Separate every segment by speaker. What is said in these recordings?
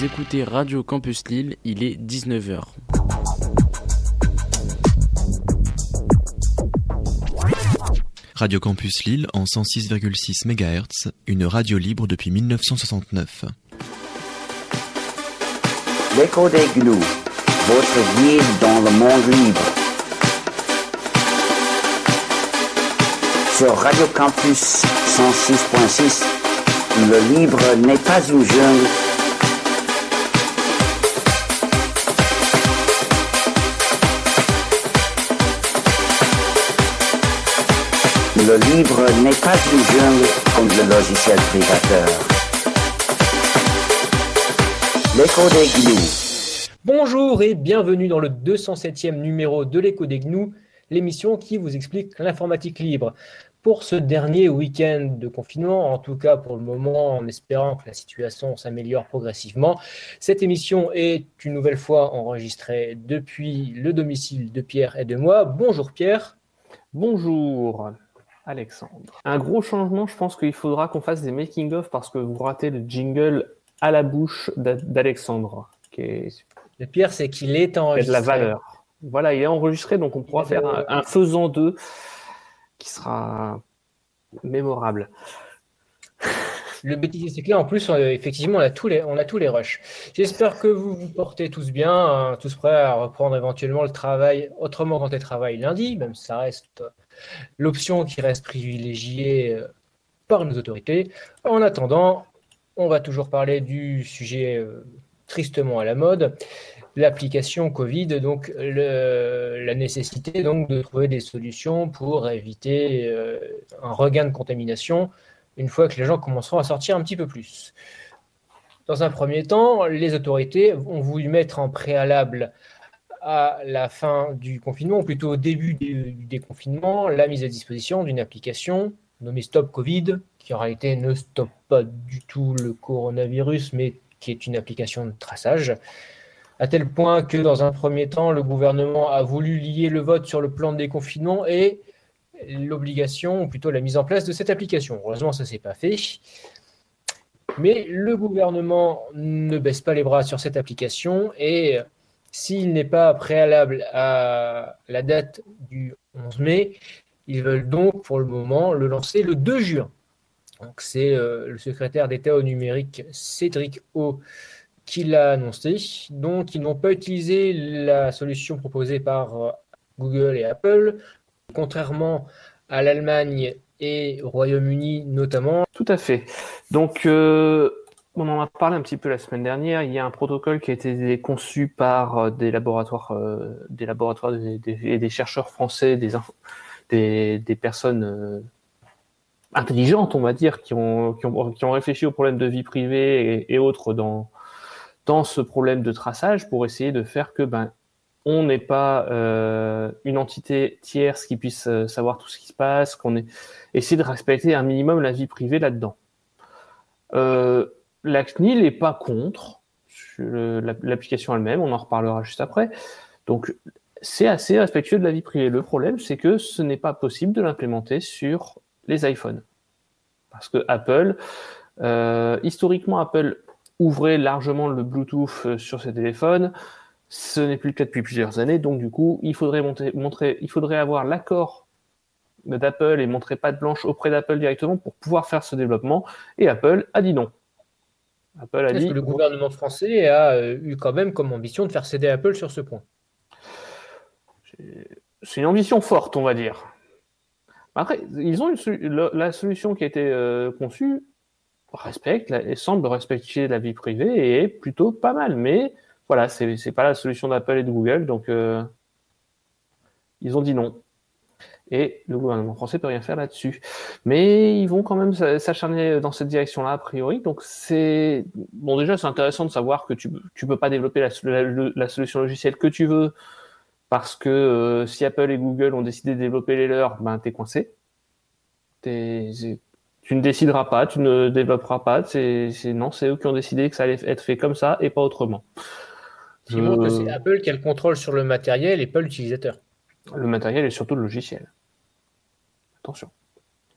Speaker 1: Vous écoutez Radio Campus Lille, il est 19h.
Speaker 2: Radio Campus Lille en 106,6 MHz, une radio libre depuis 1969.
Speaker 3: L'écho des gnous, votre guide dans le monde libre. Sur Radio Campus 106.6, le libre n'est pas une jungle. Le libre n'est pas une jungle comme le logiciel privateur. L'écho des gnous.
Speaker 4: Bonjour et bienvenue dans le 207e numéro de l'écho des gnous, l'émission qui vous explique l'informatique libre. Pour ce dernier week-end de confinement, en tout cas pour le moment, en espérant que la situation s'améliore progressivement, cette émission est une nouvelle fois enregistrée depuis le domicile de Pierre et de moi. Bonjour Pierre.
Speaker 5: Bonjour. Alexandre. Un gros changement, je pense qu'il faudra qu'on fasse des making-of parce que vous ratez le jingle à la bouche d'Alexandre.
Speaker 4: Le pire, c'est qu'il est enregistré.
Speaker 5: Il y a de la valeur. Voilà, il est enregistré, donc on pourra faire un, un faisant d'eux qui sera mémorable.
Speaker 4: Le bêtisier, c'est clair. En plus, effectivement, on a tous les, on a tous les rushs. J'espère que vous vous portez tous bien, hein, tous prêts à reprendre éventuellement le travail autrement quand travail lundi, même si ça reste l'option qui reste privilégiée euh, par nos autorités. En attendant, on va toujours parler du sujet euh, tristement à la mode, l'application Covid, donc la nécessité donc de trouver des solutions pour éviter euh, un regain de contamination une fois que les gens commenceront à sortir un petit peu plus. Dans un premier temps, les autorités ont voulu mettre en préalable à la fin du confinement, ou plutôt au début du, déconfinement, la mise à disposition d'une application nommée Stop Covid, qui en réalité ne stoppe pas du tout le coronavirus, mais qui est une application de traçage, à tel point que dans un premier temps, le gouvernement a voulu lier le vote sur le plan de déconfinement et l'obligation, ou plutôt la mise en place de cette application. Heureusement, ça ne s'est pas fait. Mais le gouvernement ne baisse pas les bras sur cette application et s'il n'est pas préalable à la date du 11 mai, ils veulent donc pour le moment le lancer le 2 juin. Donc c'est euh, le secrétaire d'État au numérique Cédric O qui l'a annoncé. Donc ils n'ont pas utilisé la solution proposée par euh, Google et Apple, contrairement à l'Allemagne et au Royaume-Uni notamment.
Speaker 5: Tout à fait. Donc euh, on en a parlé un petit peu la semaine dernière. Il y a un protocole qui a été conçu par euh, des laboratoires, euh, des laboratoires et des, chercheurs français, des, personnes euh, intelligentes, on va dire, qui ont, réfléchi aux problèmes de vie privée et, autres dans, ce problème de traçage pour essayer de faire que ben, on n'est pas une entité tierce qui puisse savoir tout ce qui se passe, qu'on ait essayer de respecter un minimum la vie privée là-dedans. Euh, la CNIL n'est pas contre l'application elle-même, on en reparlera juste après. Donc, c'est assez respectueux de la vie privée. Le problème, c'est que ce n'est pas possible de l'implémenter sur les iPhones. Parce que Apple, euh, historiquement, Apple ouvrait largement le Bluetooth euh, sur ses téléphones. Ce n'est plus le cas depuis plusieurs années. Donc, du coup, il faudrait, montrer, il faudrait avoir l'accord d'Apple et montrer patte blanche auprès d'Apple directement pour pouvoir faire ce développement. Et Apple a dit non.
Speaker 4: Apple a dit. que le gouvernement français a euh, eu quand même comme ambition de faire céder Apple sur ce point
Speaker 5: C'est une ambition forte, on va dire. Après, ils ont la, solution qui a été euh, conçue respecte et semble respecter la vie privée et est plutôt pas mal. Mais voilà, c'est pas la solution d'Apple et de Google, donc euh, ils ont dit non et le gouvernement français peut rien faire là-dessus. Mais ils vont quand même s'acharner dans cette direction-là a priori. Donc c'est bon déjà c'est intéressant de savoir que tu tu peux pas développer la, solution logicielle que tu veux parce que euh, si Apple et Google ont décidé de développer les leurs, ben t'es coincé. Tu ne décideras pas, tu ne développeras pas. C'est non, c'est eux qui ont décidé que ça allait être fait comme ça et pas autrement.
Speaker 4: Ce qui montre que c'est Apple qui a le contrôle sur le matériel et pas l'utilisateur.
Speaker 5: Le matériel et surtout le logiciel. Attention.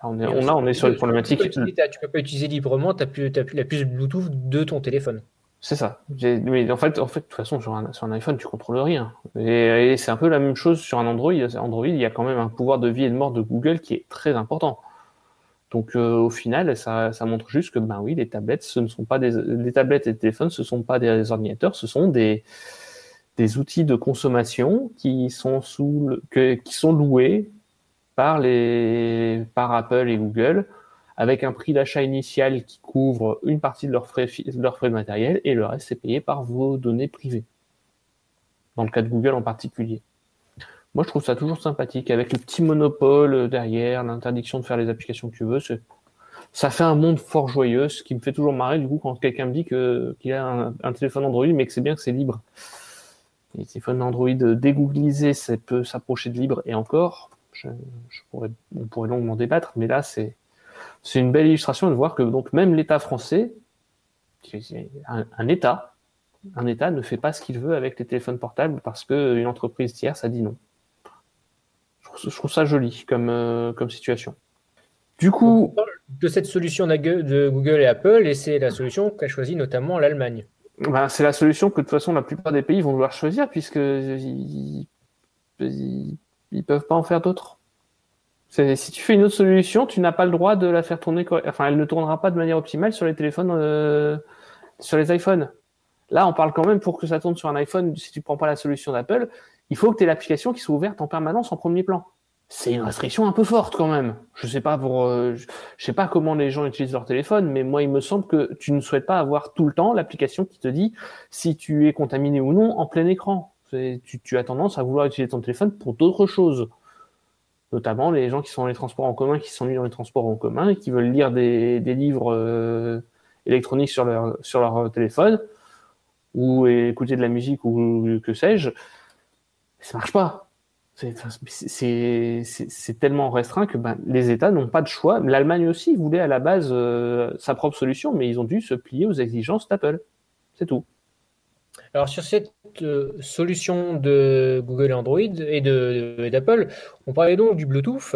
Speaker 5: on est, on, on est sur une problématique.
Speaker 4: Tu ne peux, pas utiliser librement ta, plus, la puce Bluetooth de ton téléphone.
Speaker 5: C'est ça. Mais en fait, en fait, de toute façon, sur un, sur un iPhone, tu contrôles rien. Et, c'est un peu la même chose sur un Android. Android, il y a quand même un pouvoir de vie et de mort de Google qui est très important. Donc, euh, au final, ça, ça, montre juste que, ben oui, les tablettes, ce ne sont pas des, les tablettes et les téléphones, ce sont pas des ordinateurs, ce sont des, des outils de consommation qui sont sous, que, qui sont loués par Apple et Google avec un prix d'achat initial qui couvre une partie de leurs frais, de matériels et le reste est payé par vos données privées. Dans le cas de Google en particulier. Moi, je trouve ça toujours sympathique avec le petit monopole derrière, l'interdiction de faire les applications que tu veux. Ça fait un monde fort joyeux, ce qui me fait toujours marrer du coup quand quelqu'un me dit qu'il a un, téléphone Android, mais que c'est bien que c'est libre. Les téléphones Android dégoogliser, ça peut s'approcher de libre et encore. Je, je pourrais, on pourrait longuement débattre, mais là, c'est c'est une belle illustration de voir que donc même l'État français, un, un, État, un État ne fait pas ce qu'il veut avec les téléphones portables parce qu'une entreprise tierce a dit non. Je trouve, ça joli comme, euh, comme situation.
Speaker 4: Du coup, de cette solution de Google et Apple, et c'est la solution qu'a choisie notamment l'Allemagne.
Speaker 5: Ben, c'est la solution que de toute façon la plupart des pays vont vouloir choisir puisque ils, ils peuvent pas en faire d'autres. Si tu fais une autre solution, tu n'as pas le droit de la faire tourner. Enfin, elle ne tournera pas de manière optimale sur les téléphones, euh, sur les iPhones. Là, on parle quand même pour que ça tourne sur un iPhone. Si tu prends pas la solution d'Apple, il faut que tu aies l'application qui soit ouverte en permanence en premier plan. C'est une restriction un peu forte quand même. Je sais pas pour, euh, je sais pas comment les gens utilisent leur téléphone, mais moi, il me semble que tu ne souhaites pas avoir tout le temps l'application qui te dit si tu es contaminé ou non en plein écran. Tu, as tendance à vouloir utiliser ton téléphone pour d'autres choses notamment les gens qui sont dans les transports en commun, qui s'ennuient dans les transports en commun qui veulent lire des, livres euh, électroniques sur leur, sur leur téléphone ou écouter de la musique ou que sais-je, ça marche pas. C'est tellement restreint que ben, les États n'ont pas de choix. L'Allemagne aussi voulait à la base euh, sa propre solution, mais ils ont dû se plier aux exigences d'Apple. C'est tout.
Speaker 4: Alors sur cette euh, solution de Google Android et d'Apple, on parlait donc du Bluetooth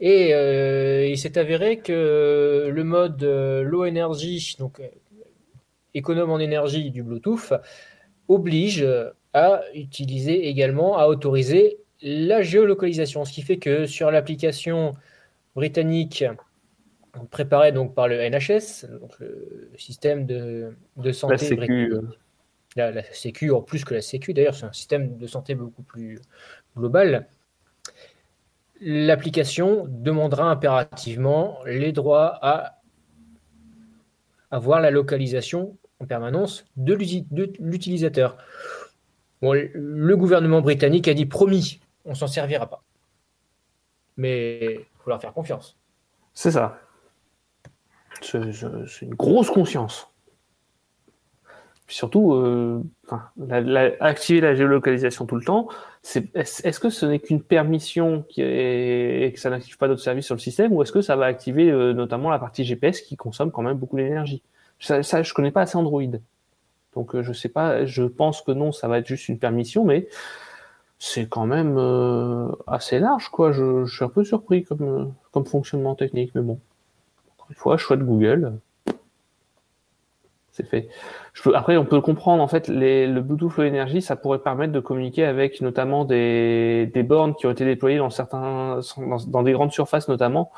Speaker 4: et euh, il s'est avéré que le mode euh, low energy, donc économe en énergie du Bluetooth, oblige à utiliser également, à autoriser la géolocalisation, ce qui fait que sur l'application britannique préparée donc par le NHS, donc le système de, santé britannique, la, Sécu, en plus que la Sécu d'ailleurs, c'est un système de santé beaucoup plus global. L'application demandera impérativement les droits à avoir la localisation en permanence de l'utilisateur. le gouvernement britannique a dit promis, on s'en servira pas. Mais il faut leur faire confiance.
Speaker 5: C'est ça. C'est une grosse conscience surtout, euh, activer la géolocalisation tout le temps, est-ce que ce n'est qu'une permission qui est, et que ça n'active pas d'autres services sur le système, ou est-ce que ça va activer euh, notamment la partie GPS qui consomme quand même beaucoup d'énergie? Ça, ça, je connais pas assez Android, donc euh, je sais pas. Je pense que non, ça va être juste une permission, mais c'est quand même euh, assez large, quoi. Je, suis un peu surpris comme, comme fonctionnement technique, mais bon. Encore une fois, choix de Google c'est fait. après, on peut comprendre, en fait, le Bluetooth Low Energy, ça pourrait permettre de communiquer avec notamment des, bornes qui ont été déployées dans certains, dans, des grandes surfaces notamment.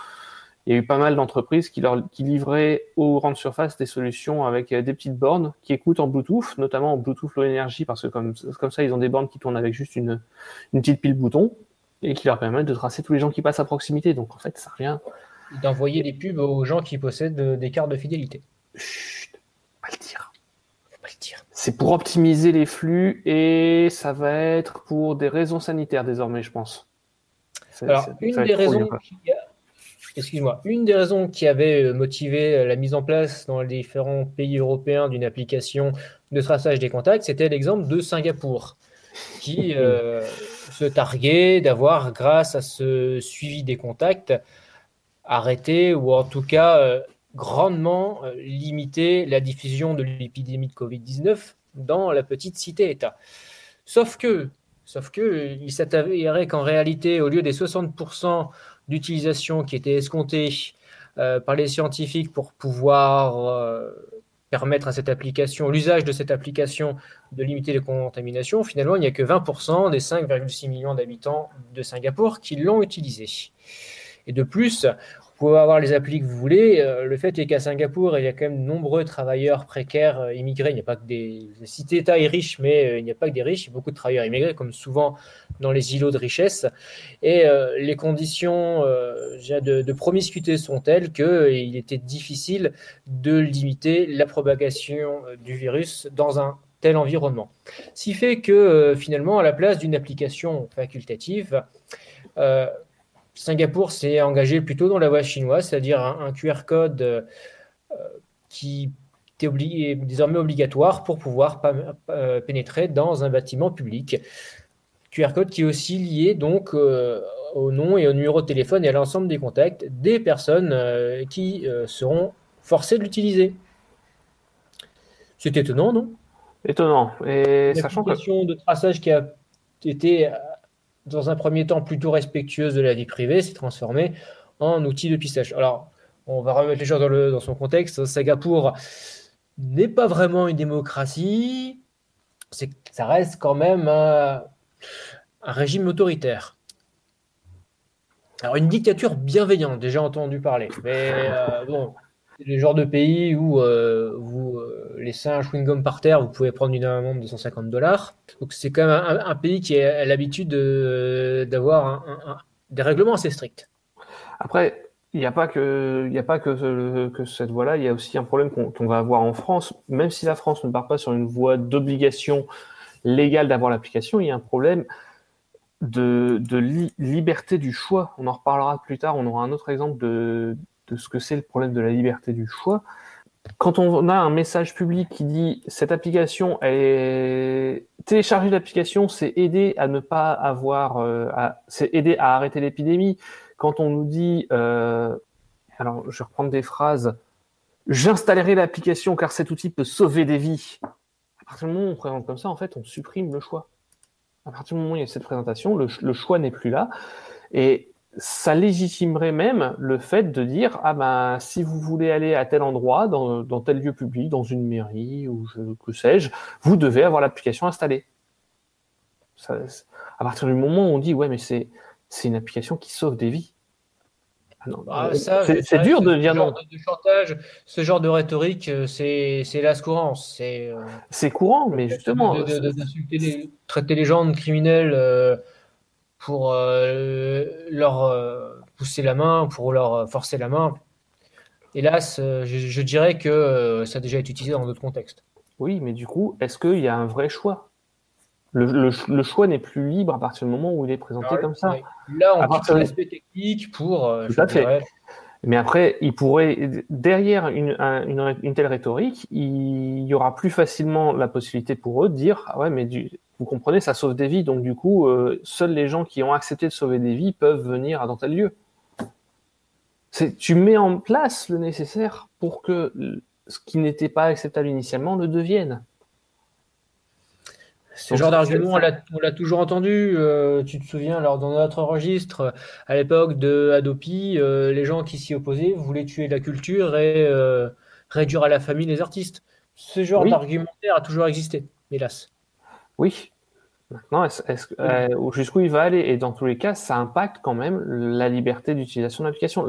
Speaker 5: Il y a eu pas mal d'entreprises qui, leur, qui livraient aux grandes surfaces des solutions avec des petites bornes qui écoutent en Bluetooth, notamment en Bluetooth Low Energy, parce que comme, comme ça, ils ont des bornes qui tournent avec juste une, une petite pile bouton et qui leur permettent de tracer tous les gens qui passent à proximité. Donc, en fait, ça revient.
Speaker 4: D'envoyer des pubs aux gens qui possèdent des cartes de fidélité
Speaker 5: le dire. C'est pour optimiser les flux et ça va être pour des raisons sanitaires désormais, je pense.
Speaker 4: Alors, une des raisons qui excuse-moi, une des raisons qui avait euh, motivé euh, la mise en place dans les différents pays européens d'une application de traçage des contacts, c'était l'exemple de Singapour, qui euh, se targuait d'avoir, grâce à ce suivi des contacts, arrêté ou en tout cas grandement euh, limiter la diffusion de l'épidémie de Covid-19 dans la petite cité-État. Sauf que, sauf que il s'avérait qu'en réalité, au lieu des 60% d'utilisation qui étaient escomptés euh, par les scientifiques pour pouvoir euh, permettre à cette application, l'usage de cette application de limiter les contaminations, finalement, il n'y a que 20% des 5,6 millions d'habitants de Singapour qui l'ont utilisé. Et de plus, pouvez avoir les applis que vous voulez. Euh, le fait est qu'à Singapour, il y a quand même de nombreux travailleurs précaires euh, immigrés. Il n'y a pas que des. cités État est riche, mais euh, il n'y a pas que des riches. Il y a beaucoup de travailleurs immigrés, comme souvent dans les îlots de richesse. Et les conditions de, de, promiscuité sont telles qu'il était difficile de limiter la propagation du virus dans un tel environnement. Ce qui fait que finalement, à la place d'une application facultative, Singapour s'est engagé plutôt dans la voie chinoise, c'est-à-dire un, QR code euh, qui est, désormais obligatoire pour pouvoir euh, pénétrer dans un bâtiment public. QR code qui est aussi lié donc euh, au nom et au numéro de téléphone et à l'ensemble des contacts des personnes qui seront forcées de l'utiliser. C'est étonnant, non?
Speaker 5: Étonnant. Et
Speaker 4: sachant que de traçage qui a été dans un premier temps plutôt respectueuse de la vie privée, s'est transformée en outil de pistage. Alors, on va remettre les choses dans, son contexte. Singapour n'est pas vraiment une démocratie. Ça reste quand même un, régime autoritaire. Alors, une dictature bienveillante, déjà entendu parler. Mais euh, bon, c'est le genre de pays où euh, vous euh, laissez un chewing-gum par terre, vous pouvez prendre une amende de 150 dollars. Donc c'est quand même un, pays qui a l'habitude d'avoir des règlements assez stricts.
Speaker 5: Après, il n'y a pas que, cette voie-là, il y a aussi un problème qu'on va avoir en France. Même si la France ne part pas sur une voie d'obligation légale d'avoir l'application, il y a un problème de liberté du choix. On en reparlera plus tard, on aura un autre exemple de, de ce que c'est le problème de la liberté du choix. Quand on a un message public qui dit cette application, télécharger l'application, c'est aider à ne pas avoir, euh, c'est aider à arrêter l'épidémie. Quand on nous dit, euh, alors je vais reprendre des phrases, j'installerai l'application car cet outil peut sauver des vies. À partir du moment où on présente comme ça, en fait, on supprime le choix. À partir du moment où il y a cette présentation, le, le choix n'est plus là. Et ça légitimerait même le fait de dire ah ben si vous voulez aller à tel endroit dans, dans tel lieu public dans une mairie ou je, que sais-je vous devez avoir l'application installée ça, à partir du moment où on dit ouais mais c'est c'est une application qui sauve des vies
Speaker 4: ah ah, c'est dur de dire non. De, chantage, ce genre de rhétorique, euh, c'est la courant. C'est
Speaker 5: euh, courant, mais justement.
Speaker 4: De, de, traiter les gens de criminels euh, pour euh, leur euh, pousser la main, pour leur forcer la main. Hélas, euh, je, dirais que ça a déjà été utilisé dans d'autres contextes.
Speaker 5: Oui, mais du coup, est-ce qu'il y a un vrai choix? Le, choix n'est plus libre à partir du moment où il est présenté ah comme ça.
Speaker 4: Là, on quitte l'aspect technique pour.
Speaker 5: Tout à fait. Mais après, il pourrait, derrière une, une, telle rhétorique, il y aura plus facilement la possibilité pour eux de dire ah ouais, mais du, vous comprenez, ça sauve des vies, donc du coup, euh, seuls les gens qui ont accepté de sauver des vies peuvent venir dans tel lieu. Tu mets en place le nécessaire pour que ce qui n'était pas acceptable initialement le devienne.
Speaker 4: Ce genre d'argument, on l'a toujours entendu. Euh, tu te souviens, alors dans notre registre, à l'époque de Adopi, euh, les gens qui s'y opposaient voulaient tuer la culture et réduire à la famille les artistes. Ce genre d'argumentaire a toujours existé, hélas.
Speaker 5: Oui. Maintenant, euh, jusqu'où il va aller? Et dans tous les cas, ça impacte quand même la liberté d'utilisation de l'application.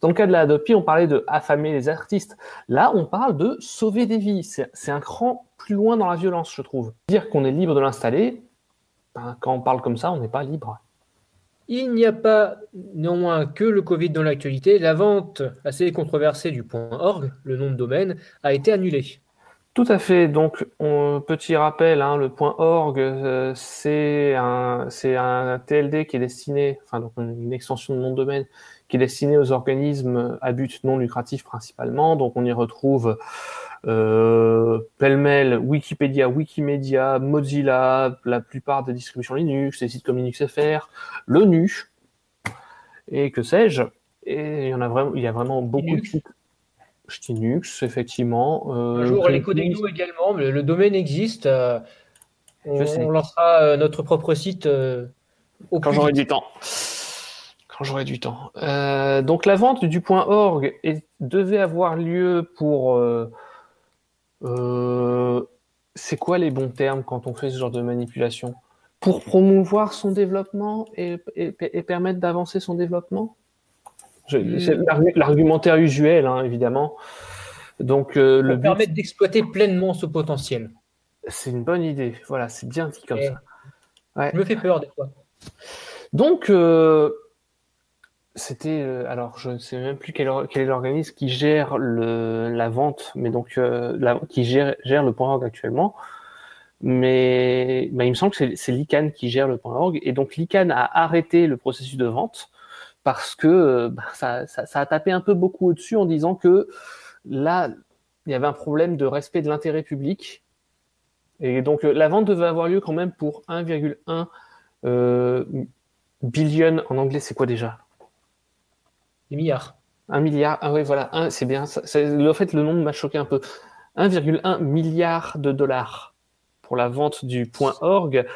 Speaker 5: Dans le cas de la Adopi, on parlait de affamer les artistes. Là, on parle de sauver des vies. C'est un cran plus loin dans la violence, je trouve. Dire qu'on est libre de l'installer, ben, quand on parle comme ça, on n'est pas libre.
Speaker 4: Il n'y a pas néanmoins que le Covid dans l'actualité. La vente assez controversée du .org, le nom de domaine, a été annulée.
Speaker 5: Tout à fait. Donc, petit rappel, hein, le point .org, euh, c'est un, c'est un TLD qui est destiné, enfin donc une extension de nom de domaine qui est destinée aux organismes à but non lucratif principalement. Donc, on y retrouve euh, pêle-mêle Wikipédia, Wikimedia, Mozilla, la plupart des distributions Linux, des sites comme LinuxFR, l'ONU et que sais-je. Et il y en a vraiment, il y a vraiment beaucoup de sites. Linux, effectivement.
Speaker 4: Euh, Un jour, l'éco-dégno également, le, le, domaine existe. Euh, on, lancera euh, notre propre site
Speaker 5: quand j'aurai du temps. Quand j'aurai du temps. donc la vente du point .org devait avoir lieu pour Euh, c'est quoi les bons termes quand on fait ce genre de manipulation? Pour promouvoir son développement et, permettre d'avancer son développement? C'est hmm. l'argumentaire usuel, hein, évidemment. Donc, euh, le
Speaker 4: permettre d'exploiter pleinement ce potentiel.
Speaker 5: C'est une bonne idée. Voilà, c'est bien dit comme ça.
Speaker 4: Ouais. me fait peur des fois.
Speaker 5: Donc, euh, c'était euh, alors je ne sais même plus quel, quel est l'organisme qui gère le, la vente, mais donc la, qui gère, gère le point org actuellement. Mais bah, il me semble que c'est l'ICANN qui gère le point org et donc l'ICANN a arrêté le processus de vente parce que bah, ça, ça, ça, a tapé un peu beaucoup au-dessus en disant que là il y avait un problème de respect de l'intérêt public et donc la vente devait avoir lieu quand même pour 1,1 euh, billion en anglais c'est quoi déjà?
Speaker 4: Milliards.
Speaker 5: Un milliard, ah oui, voilà, c'est bien. en fait, le nombre m'a choqué un peu. 1,1 milliard de dollars pour la vente du point org.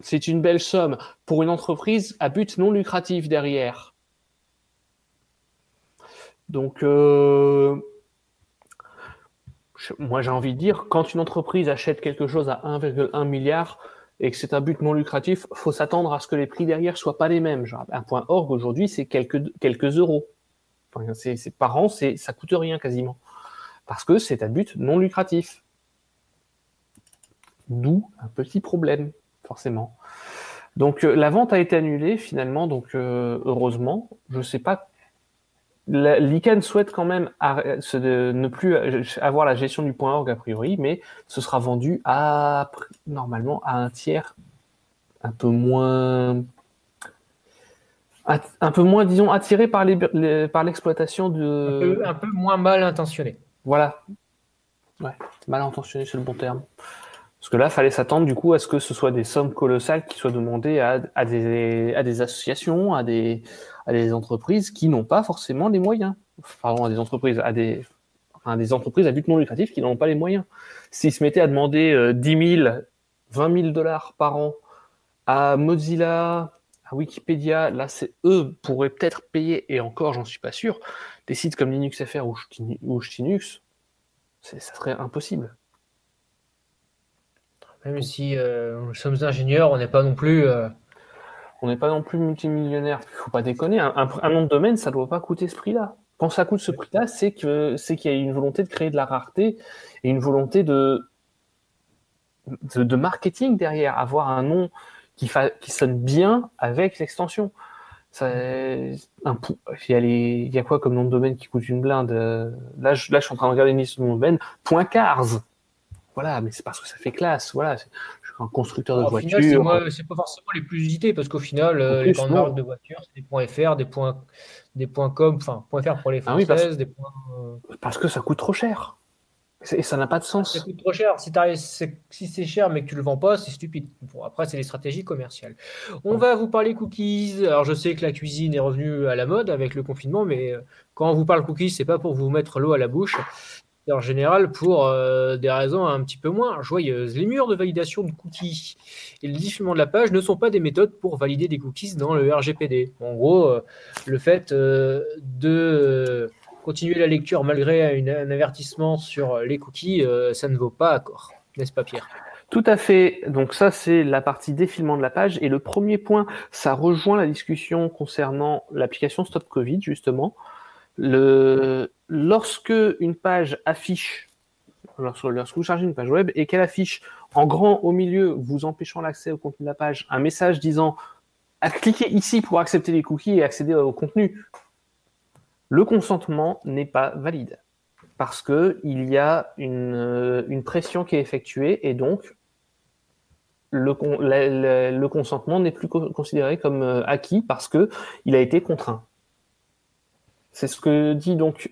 Speaker 5: C'est une, belle somme pour une entreprise à but non lucratif derrière. Donc, euh, moi j'ai envie de dire, quand une entreprise achète quelque chose à 1,1 milliard, et que c'est un but non lucratif, faut s'attendre à ce que les prix derrière soient pas les mêmes. Un point org aujourd'hui, c'est quelques, euros. Par an, c'est, ça coûte rien quasiment. Parce que c'est un but non lucratif. D'où un petit problème, forcément. Donc euh, la vente a été annulée finalement, donc euh, heureusement. Je sais pas L'ICANN souhaite quand même ne plus avoir la gestion du point org a priori, mais ce sera vendu à normalement à un tiers un peu moins un peu moins disons attiré par les, par l'exploitation
Speaker 4: de un peu, moins mal intentionné.
Speaker 5: Voilà. Ouais, mal intentionné c'est le bon terme. Parce que là, fallait s'attendre du coup à ce que ce soit des sommes colossales qui soient demandées à, à, des, à associations, à des, à entreprises qui n'ont pas forcément les moyens. Pardon, à des entreprises, à des, enfin, des entreprises à but non lucratif qui n'ont pas les moyens. S'ils se mettaient à demander 10 000, 20 000 dollars par an à Mozilla, à Wikipédia, là, c'est eux pourraient peut-être payer, et encore, j'en suis pas sûr, des sites comme LinuxFR ou, ou Linux, ça serait impossible.
Speaker 4: Même si euh, nous sommes ingénieurs, on n'est pas non plus euh,
Speaker 5: on n'est pas non plus multimillionnaire. Il faut pas déconner. Un, nom de domaine, ça ne doit pas coûter ce prix-là. Quand ça coûte ce prix-là, c'est que c'est qu'il y a une volonté de créer de la rareté et une volonté de de, marketing derrière, avoir un nom qui, qui sonne bien avec l'extension. il, y a il y a quoi comme nom de domaine qui coûte une blinde? Là je, là, je suis en train de regarder une liste de nom de domaine. Point cars. Voilà, mais c'est parce que ça fait classe. Voilà, un constructeur de voitures.
Speaker 4: C'est pas forcément les plus usités parce qu'au final, euh, les grandes marques de voitures, c'est des points FR, des points, des points com, enfin, points FR pour les françaises, ah oui, parce... des points.
Speaker 5: Euh, parce que ça coûte trop cher. Et ça n'a pas de sens.
Speaker 4: Ça coûte trop cher. Si, si c'est cher mais que tu le vends pas, c'est stupide. Bon, après, c'est des stratégies commerciales. On va vous parler cookies. Alors, je sais que la cuisine est revenue à la mode avec le confinement, mais euh, quand on vous parle cookies, c'est pas pour vous mettre l'eau à la bouche en général pour euh, des raisons un petit peu moins joyeuses. Les murs de validation de cookies et le diffusion de la page ne sont pas des méthodes pour valider des cookies dans le RGPD. En gros, euh, le fait euh, de continuer la lecture malgré un avertissement sur les cookies, ça ne vaut pas accord. N'est-ce pas Pierre?
Speaker 5: Tout à fait. Donc ça, c'est la partie défilement de la page. Et le premier point, ça rejoint la discussion concernant l'application Stop Covid, justement. Le, lorsque une page affiche, lorsque, vous chargez une page web et qu'elle affiche en grand au milieu, vous empêchant l'accès au contenu de la page, un message disant cliquez ici pour accepter les cookies et accéder au contenu, le consentement n'est pas valide parce que il y a une, une pression qui est effectuée et donc le, consentement n'est plus considéré comme euh, acquis parce que il a été contraint. C'est ce que dit donc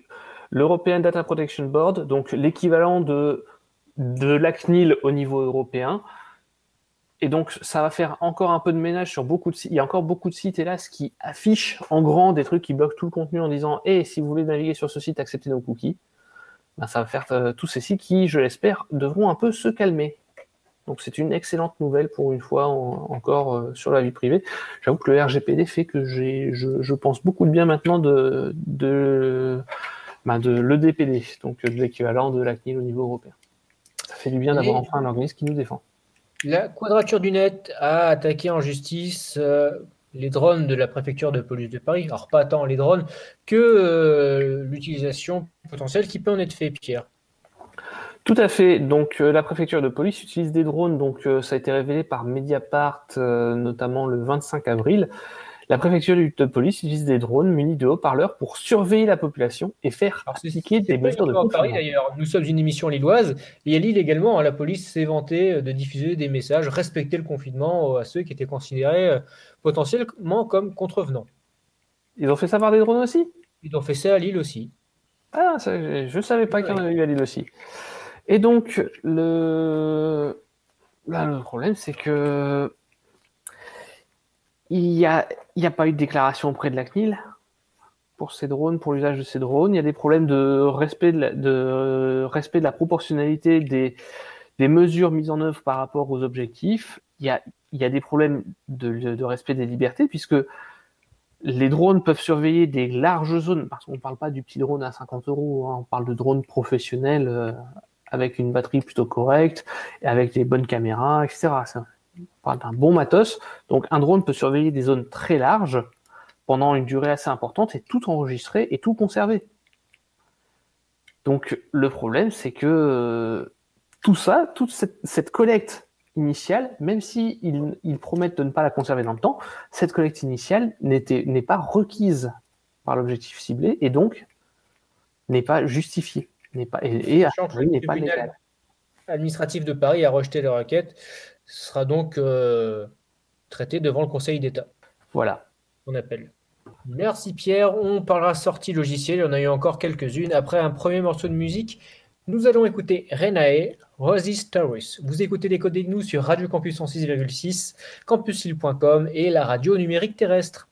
Speaker 5: l'European Data Protection Board, donc l'équivalent de, de la au niveau européen. Et donc, ça va faire encore un peu de ménage sur beaucoup de sites. Il y a encore beaucoup de sites, hélas, qui affichent en grand des trucs qui bloquent tout le contenu en disant Eh, si vous voulez naviguer sur ce site, acceptez nos cookies. Ben, ça va faire euh, tous ces sites qui, je l'espère, devront un peu se calmer. Donc c'est une excellente nouvelle pour une fois encore euh, sur la vie privée. J'avoue que le RGPD fait que j'ai, je, pense beaucoup de bien maintenant de, de de l'EDPD, donc de l'équivalent de la CNIL au niveau européen. Ça fait du bien d'avoir
Speaker 6: Et-
Speaker 5: enfin un organisme qui nous défend.
Speaker 6: La Quadrature du Net a attaqué en justice euh, les drones de la préfecture de police de Paris. Alors pas tant les drones que euh, l'utilisation potentielle qui peut en être fait, Pierre.
Speaker 5: Tout à fait. Donc euh, la préfecture de police utilise des drones. Donc euh, ça a été révélé par Mediapart, euh, notamment le 25 avril. La préfecture de police utilise des drones munis de haut-parleurs pour surveiller la population et faire appliquer des mesures de
Speaker 6: Paris
Speaker 5: confinement.
Speaker 6: d'ailleurs. Nous sommes une émission lilloise et à Lille également, hein, la police s'est vantée de diffuser des messages, respecter le confinement à ceux qui étaient considérés potentiellement comme contrevenants.
Speaker 5: Ils ont fait ça par des drones aussi?
Speaker 6: Ils ont fait ça à Lille aussi.
Speaker 5: Ah, ça, je ne savais pas qu'il y en avait eu à Lille aussi. Et donc, le, problème, c'est que il n'y a, pas eu de déclaration auprès de la CNIL pour ces drones, pour l'usage de ces drones. Il y a des problèmes de respect de la, respect de la proportionnalité des, mesures mises en œuvre par rapport aux objectifs. Il y a, des problèmes de, de respect des libertés, puisque les drones peuvent surveiller des larges zones, parce qu'on ne parle pas du petit drone à 50 euros, hein, on parle de drones professionnels euh, avec une batterie plutôt correcte, et avec des bonnes caméras, etc. On parle d'un bon matos. Donc un drone peut surveiller des zones très larges pendant une durée assez importante et tout enregistrer et tout conserver. Donc le problème, c'est que euh, tout ça, toute cette, collecte initiale, même si ils, ils promettent de ne pas la conserver dans le temps, cette collecte initiale n'est pas requise par l'objectif ciblé et donc n'est pas justifiée, n'est pas et, n'est pas légal.
Speaker 6: administratif de Paris a rejeté la requête. Ce sera donc euh, traité devant le Conseil d'État.
Speaker 5: Voilà.
Speaker 6: On appelle. Merci Pierre. On parlera sortie logicielle. Il y en a eu encore quelques-unes. Après un premier morceau de musique, nous allons écouter Renae, Rosie Stories. Vous écoutez Décoder nous sur Radio Campus 106,6, campusil.com et la radio numérique terrestre.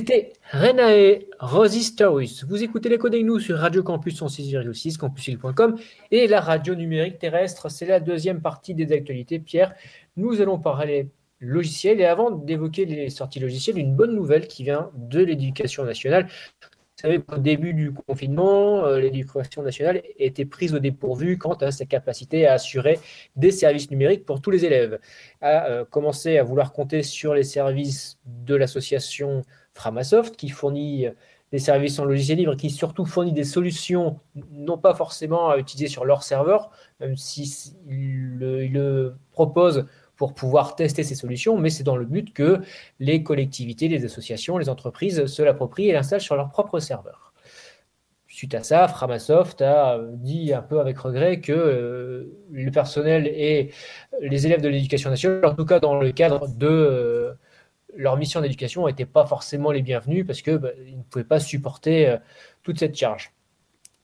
Speaker 4: C'était Renae Rosy Stories. Vous écoutez les codes avec nous sur Radio Campus 106,6, campusil.com et la radio numérique terrestre. C'est la deuxième partie des actualités. Pierre, nous allons parler logiciel et avant d'évoquer les sorties logicielles, une bonne nouvelle qui vient de l'éducation nationale. Vous savez, au début du confinement, euh, l'éducation nationale était prise au dépourvu quant à sa capacité à assurer des services numériques pour tous les élèves. A euh, commencé à vouloir compter sur les services de l'association Framasoft qui fournit euh, des services en logiciel libre, qui surtout fournit des solutions non pas forcément à utiliser sur leur serveur, même s'ils le, il le proposent pour pouvoir tester ces solutions, mais c'est dans le but que les collectivités, les associations, les entreprises se l'approprient et l'installent sur leur propre serveur. Suite à ça, Framasoft a dit un peu avec regret que euh, le personnel et les élèves de l'éducation nationale, en tout cas dans le cadre de euh, leur mission d'éducation, n'étaient pas forcément les bienvenus parce qu'ils bah, ne pouvaient pas supporter euh, toute cette charge.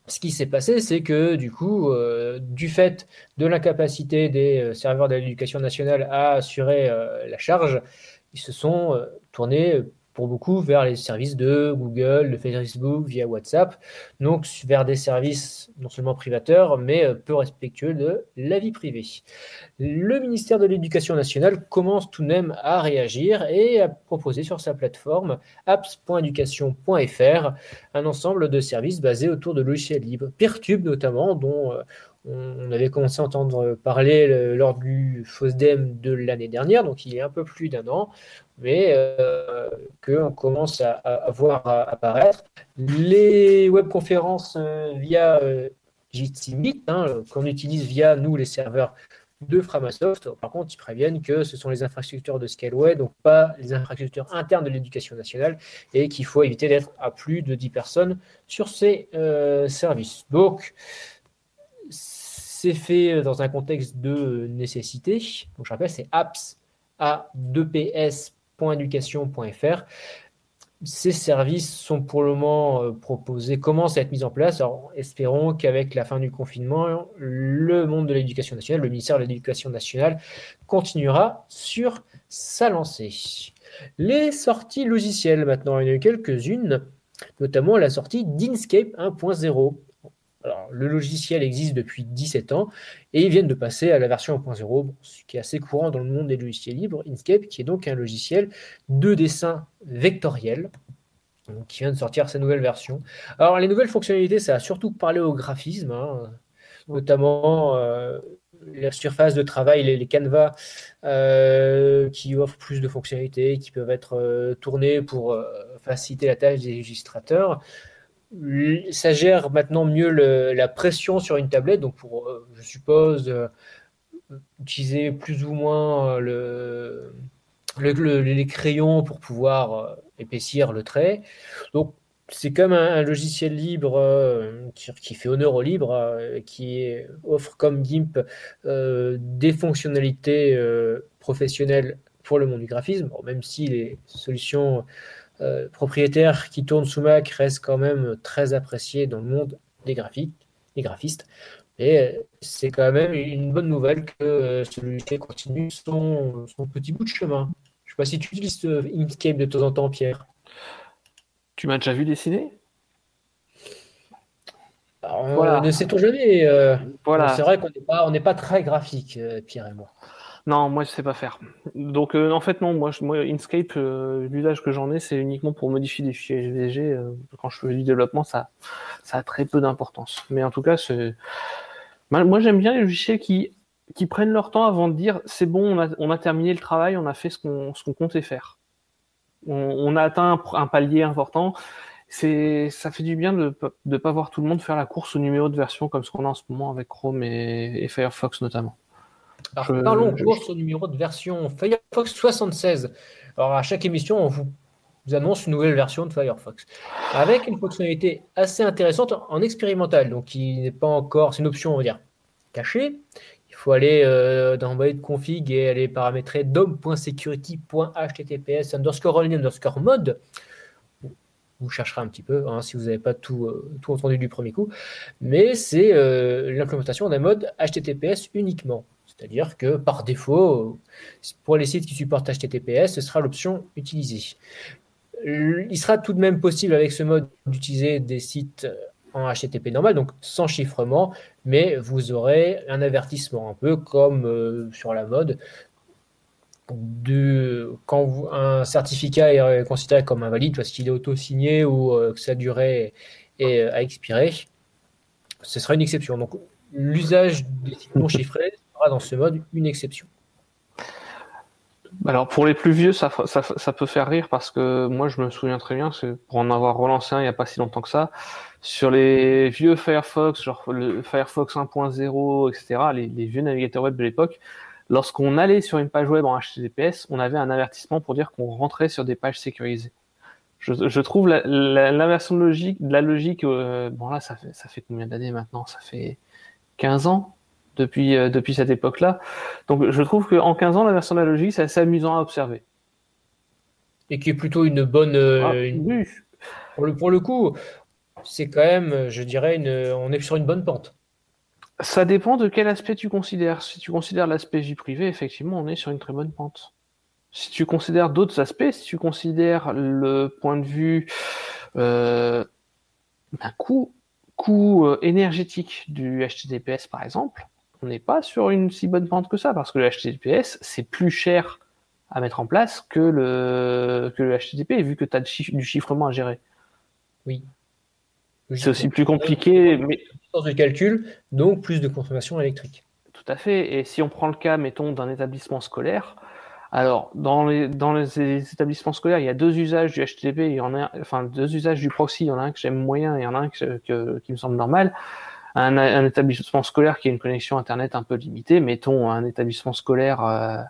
Speaker 4: Ce qui s'est passé, c'est que du coup, euh, du fait de l'incapacité des euh, serveurs de l'éducation nationale à assurer la charge, ils se sont tournés pour beaucoup vers les services de Google, de Facebook, via WhatsApp, donc vers des services non seulement privateurs, mais euh, peu respectueux de la vie privée. Le ministère de l'Éducation nationale commence tout de même à réagir et à proposer sur sa plateforme apps.education.fr un ensemble de services basés autour de logiciels libres, Peertube notamment, dont euh, on avait commencé à entendre parler lors du FOSDEM de l'année dernière, donc il y a un peu plus d'un an, mais euh, qu'on commence à, voir apparaître. Les webconférences euh, via euh, hein, qu'on utilise via nous les serveurs de Framasoft. Par contre, ils préviennent que ce sont les infrastructures de Scaleway, donc pas les infrastructures internes de l'éducation nationale, et qu'il faut éviter d'être à plus de 10 personnes sur ces euh, services. Donc, c'est fait dans un contexte de nécessité. Donc, je rappelle, c'est apps a 2ps.education.fr. Ces services sont pour le moment euh, proposés, commencent à être mis en place. Espérons qu'avec la fin du confinement, le monde de l'éducation nationale, le ministère de l'éducation nationale, continuera sur sa lancée. Les sorties logicielles, maintenant, il y en a eu quelques-unes, notamment la sortie d'Inkscape 1.0. Le logiciel existe depuis 17 ans et ils viennent de passer à la version 1.0, bon, ce qui est assez courant dans le monde des logiciels libres. Inkscape, qui est donc un logiciel de dessin vectoriel, qui vient de sortir sa nouvelle version. Alors, les nouvelles fonctionnalités, ça a surtout parlé au graphisme, hein, notamment euh, la surface de travail, les, les canevas euh, qui offrent plus de fonctionnalités, qui peuvent être euh, tournés pour faciliter la tâche des illustrateurs. Ça gère maintenant mieux la pression sur une tablette, donc pour, euh, je suppose, euh, utiliser plus ou moins euh, le, le- le- les crayons pour pouvoir épaissir le trait. Donc, c'est comme un, logiciel libre qui, fait honneur au libre, qui offre comme GIMP des fonctionnalités professionnelles pour le monde du graphisme, même si les solutions euh, propriétaires qui tournent sous Mac restent quand même très appréciées dans le monde des graphiques, des graphistes. Et euh, c'est quand même une bonne nouvelle que euh, ce logiciel continue son, son petit bout de chemin. Je ne sais pas si tu utilises Inkscape de temps en temps, Pierre.
Speaker 5: Tu m'as déjà vu dessiner?
Speaker 4: Alors, euh,
Speaker 5: Voilà.
Speaker 4: ne sait-on jamais. euh,
Speaker 5: Voilà.
Speaker 4: C'est vrai qu'on n'est pas, on pas très graphique, Pierre et moi.
Speaker 5: Non, moi je sais pas faire. Donc euh, en fait non, moi, je- moi Inkscape, euh, l'usage que j'en ai, c'est uniquement pour modifier des fichiers SVG. euh, quand je fais du développement, ça, a très peu d'importance. Mais en tout cas, moi j'aime bien les logiciels qui prennent leur temps avant de dire c'est bon, on a, on a terminé le travail, on a fait ce qu'on qu'on comptait faire. On, a atteint un, palier important. C'est, ça fait du bien de ne pas voir tout le monde faire la course au numéro de version comme ce qu'on a en ce moment avec Chrome et Firefox notamment.
Speaker 4: Alors,
Speaker 5: Je-
Speaker 4: parlons
Speaker 5: je-
Speaker 4: course au numéro de version Firefox 76. Alors, à chaque émission, on vous, vous annonce une nouvelle version de Firefox avec une fonctionnalité assez intéressante en expérimental. Donc, qui n'est pas encore, c'est une option, on va dire, cachée. Il faut aller euh, dans le de config et aller paramétrer dom.security.https underscore underscore mode. Vous chercherez un petit peu hein, si vous n'avez pas tout, euh, tout entendu du premier coup. Mais c'est euh, l'implémentation d'un mode HTTPS uniquement. C'est-à-dire que par défaut, pour les sites qui supportent HTTPS, ce sera l'option utilisée. Il sera tout de même possible avec ce mode d'utiliser des sites en HTTP normal, donc sans chiffrement, mais vous aurez un avertissement, un peu comme euh, sur la mode, de, quand un certificat est considéré comme invalide parce qu'il est auto-signé ou euh, que sa durée est, euh, a expiré, ce sera une exception. Donc l'usage des sites non chiffrés dans ce mode une exception.
Speaker 5: Alors pour les plus vieux, ça, peut faire rire parce que moi je me souviens très bien, pour en avoir relancé un il n'y a pas si longtemps que ça, sur les vieux Firefox, genre le Firefox 1.0, etc., les, vieux navigateurs web de l'époque, lorsqu'on allait sur une page web en HTTPS, on avait un avertissement pour dire qu'on rentrait sur des pages sécurisées. Je, trouve l'inversion de logique, de la logique, euh, bon là ça fait combien d'années maintenant? Ça fait 15 ans? Depuis, euh, depuis cette époque-là. Donc je trouve qu'en 15 ans, la logique, c'est assez amusant à observer.
Speaker 4: Et qui est plutôt une bonne. euh,
Speaker 5: Ah,
Speaker 4: une-
Speaker 5: oui.
Speaker 4: pour, le, pour le coup, c'est quand même, je dirais, une, on est sur une bonne pente.
Speaker 5: Ça dépend de quel aspect tu considères. Si tu considères l'aspect vie privée, effectivement, on est sur une très bonne pente. Si tu considères d'autres aspects, si tu considères le point de vue euh, d'un coût, coût euh, énergétique du HTTPS, par exemple, on n'est pas sur une si bonne pente que ça, parce que le HTTPS, c'est plus cher à mettre en place que le, que le HTTP, vu que tu as du chiffrement à gérer. C'est aussi plus compliqué, mais
Speaker 4: Puissance de calcul, donc plus de consommation électrique.
Speaker 5: Tout à fait. Et si on prend le cas, mettons, d'un établissement scolaire, alors dans les, dans les établissements scolaires, il y a deux usages du HTTP, il y en a, enfin deux usages du proxy, il y en a un que j'aime moyen et il y en a un que, que- qui me semble normal. Un, un établissement scolaire qui a une connexion Internet un peu limitée, mettons un établissement scolaire euh,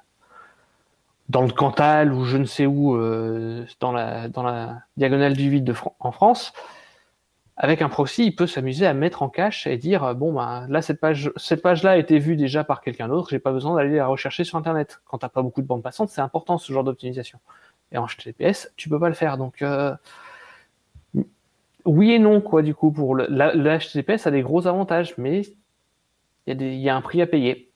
Speaker 5: dans le Cantal ou je ne sais où, euh, dans, la, diagonale du vide en France, avec un proxy, il peut s'amuser à mettre en cache et dire euh, bon ben là cette page cette page là a été vue déjà par quelqu'un d'autre, j'ai pas besoin d'aller la rechercher sur internet. Quand t'as pas beaucoup de bandes passantes, c'est important ce genre d'optimisation. Et en HTTPS, tu peux pas le faire. Donc oui et non quoi du coup pour le, la- le HTTPS a des gros avantages, mais il y a y un prix à payer.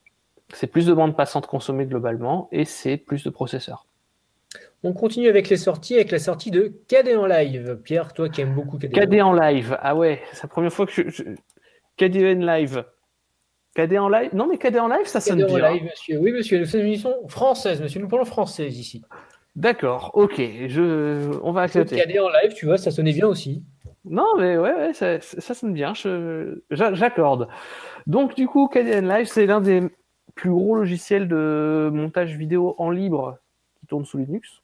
Speaker 5: C'est plus de bandes passantes consommées globalement et c'est plus de processeurs.
Speaker 4: On continue avec les sorties, avec la sortie de KD en live. Pierre, toi qui aimes beaucoup KD.
Speaker 5: KD en live, ah ouais, c'est la première fois que je, je... KD en live. KD en live? Non mais KD en live, ça sonne
Speaker 4: KD en
Speaker 5: bien.
Speaker 4: live, monsieur. Oui, monsieur, nous sommes une émission française, monsieur. Nous parlons français ici.
Speaker 5: D'accord, ok, je... on va accepter.
Speaker 4: KD en live, tu vois, ça sonnait bien aussi.
Speaker 5: Non, mais ouais, ouais ça, ça sonne bien, j'accorde. Donc, du coup, KDN Live, c'est l'un des plus gros logiciels de montage vidéo en libre qui tourne sous Linux.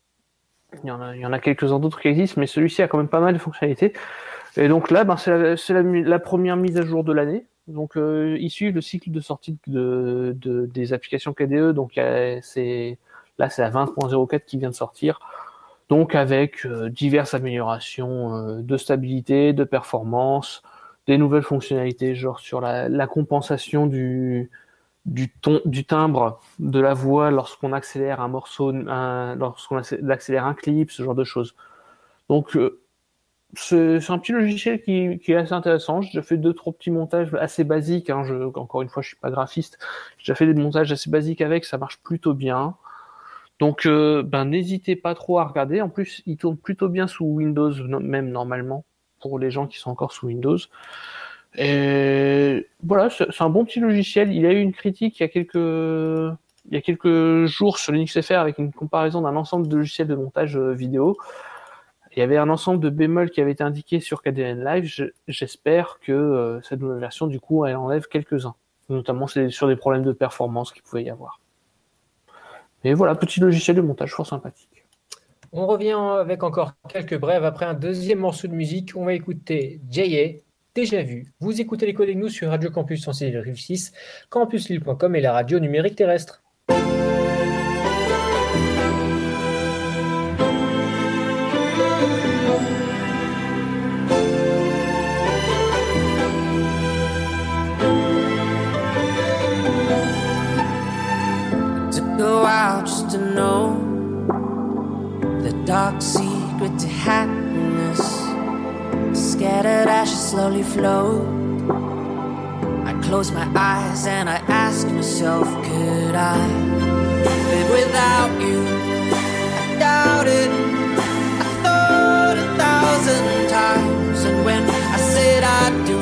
Speaker 5: Il y en a, il y en a quelques-uns d'autres qui existent, mais celui-ci a quand même pas mal de fonctionnalités. Et donc là, ben, c'est la, la première mise à jour de l'année. Donc euh, ils le cycle de sortie de, de- des applications KDE. Donc là, c'est la 20.04 qui vient de sortir. Donc avec euh, diverses améliorations euh, de stabilité, de performance, des nouvelles fonctionnalités, genre sur la, compensation du, ton, du timbre de la voix lorsqu'on accélère un morceau, lorsqu'on accé- accélère un clip, ce genre de choses. Donc euh, c'est un petit logiciel qui, est assez intéressant. J'ai fait deux trois petits montages assez basiques. Hein. Encore une fois, je suis pas graphiste. J'ai fait des montages assez basiques avec, ça marche plutôt bien. Donc, euh, ben n'hésitez pas trop à regarder. En plus, il tourne plutôt bien sous Windows, même normalement pour les gens qui sont encore sous Windows. Et voilà, c'est un bon petit logiciel. Il a eu une critique il y a quelques il y a quelques jours sur LinuxFR avec une comparaison d'un ensemble de logiciels de montage euh, vidéo. Il y avait un ensemble de bémols qui avait été indiqué sur KDN Live. Je- J'espère que euh, cette nouvelle version, du coup, elle enlève quelques-uns. Notamment sur des problèmes de performance qu'il pouvait y avoir. Mais voilà, petit logiciel de montage fort sympathique.
Speaker 4: On revient avec encore quelques brèves. Après un deuxième morceau de musique, on va écouter J.A. Déjà vu. Vous écoutez les codes nous sur Radio Campus 106,6, campuslille.com et la radio numérique terrestre.
Speaker 7: Dark secret to happiness. Scattered ashes slowly float. I close my eyes and I ask myself, could I live without you? I doubt it. I thought a thousand times, and when I said I do,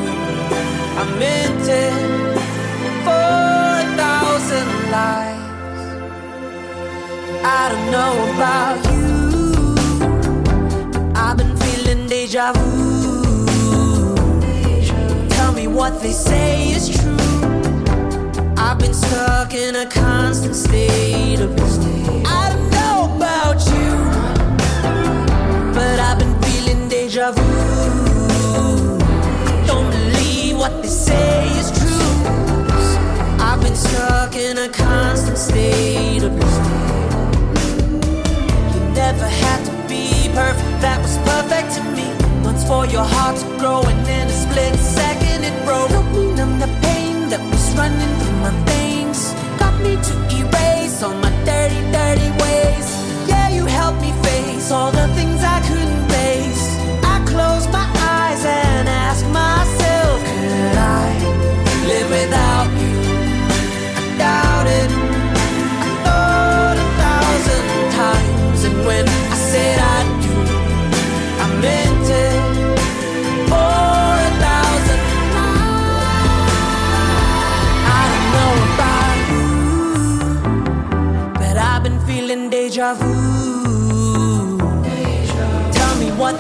Speaker 7: I meant it for a thousand lives. I don't know about you. Deja vu. Tell me what they say is true. I've been stuck in a constant state of I your heart to grow, and in a split second it broke. Help me numb the pain that was running through my veins. Got me to erase all my dirty, dirty ways. Yeah, you helped me face all the things I couldn't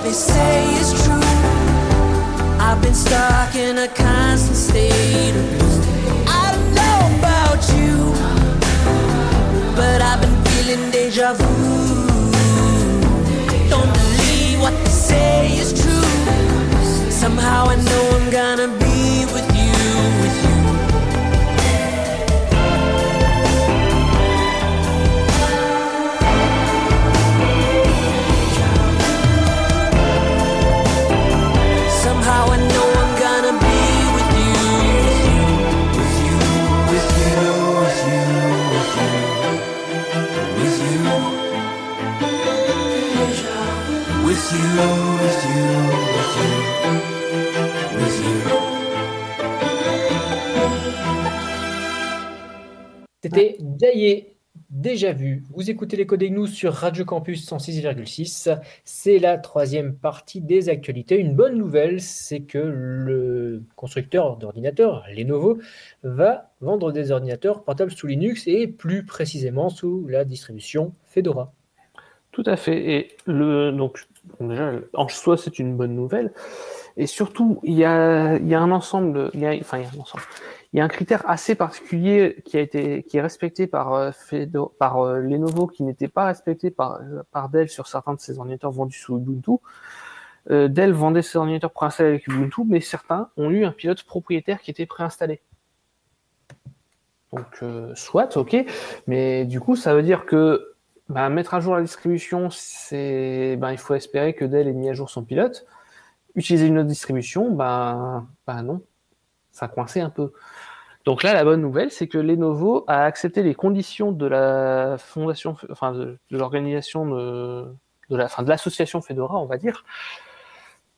Speaker 7: they say is true. I've been stuck in a constant state of I don't know about you, but I've been feeling deja vu. Don't believe what they say is true. Somehow I know I'm gonna be with
Speaker 4: C'était Daillé, déjà vu. Vous écoutez les codes nous sur Radio Campus 106,6. C'est la troisième partie des actualités. Une bonne nouvelle, c'est que le constructeur d'ordinateurs, Lenovo, va vendre des ordinateurs portables sous Linux et plus précisément sous la distribution Fedora.
Speaker 5: Tout à fait. Et le, donc, bon, déjà, en soi, c'est une bonne nouvelle. Et surtout, il y a, y a un ensemble, il y a, enfin, il y a un ensemble. Il y a un critère assez particulier qui a été, qui est respecté par, euh, Fedo- par euh, Lenovo, qui n'était pas respecté par, par Dell sur certains de ses ordinateurs vendus sous Ubuntu. Euh, Dell vendait ses ordinateurs préinstallés avec Ubuntu, mais certains ont eu un pilote propriétaire qui était préinstallé. Donc, euh, soit, ok, mais du coup, ça veut dire que ben, mettre à jour la distribution, c'est, ben, il faut espérer que Dell ait mis à jour son pilote. Utiliser une autre distribution, ben, ben non, ça a coincé un peu. Donc là, la bonne nouvelle, c'est que Lenovo a accepté les conditions de la fondation, enfin de, de l'organisation de, de la, enfin de l'association Fedora, on va dire.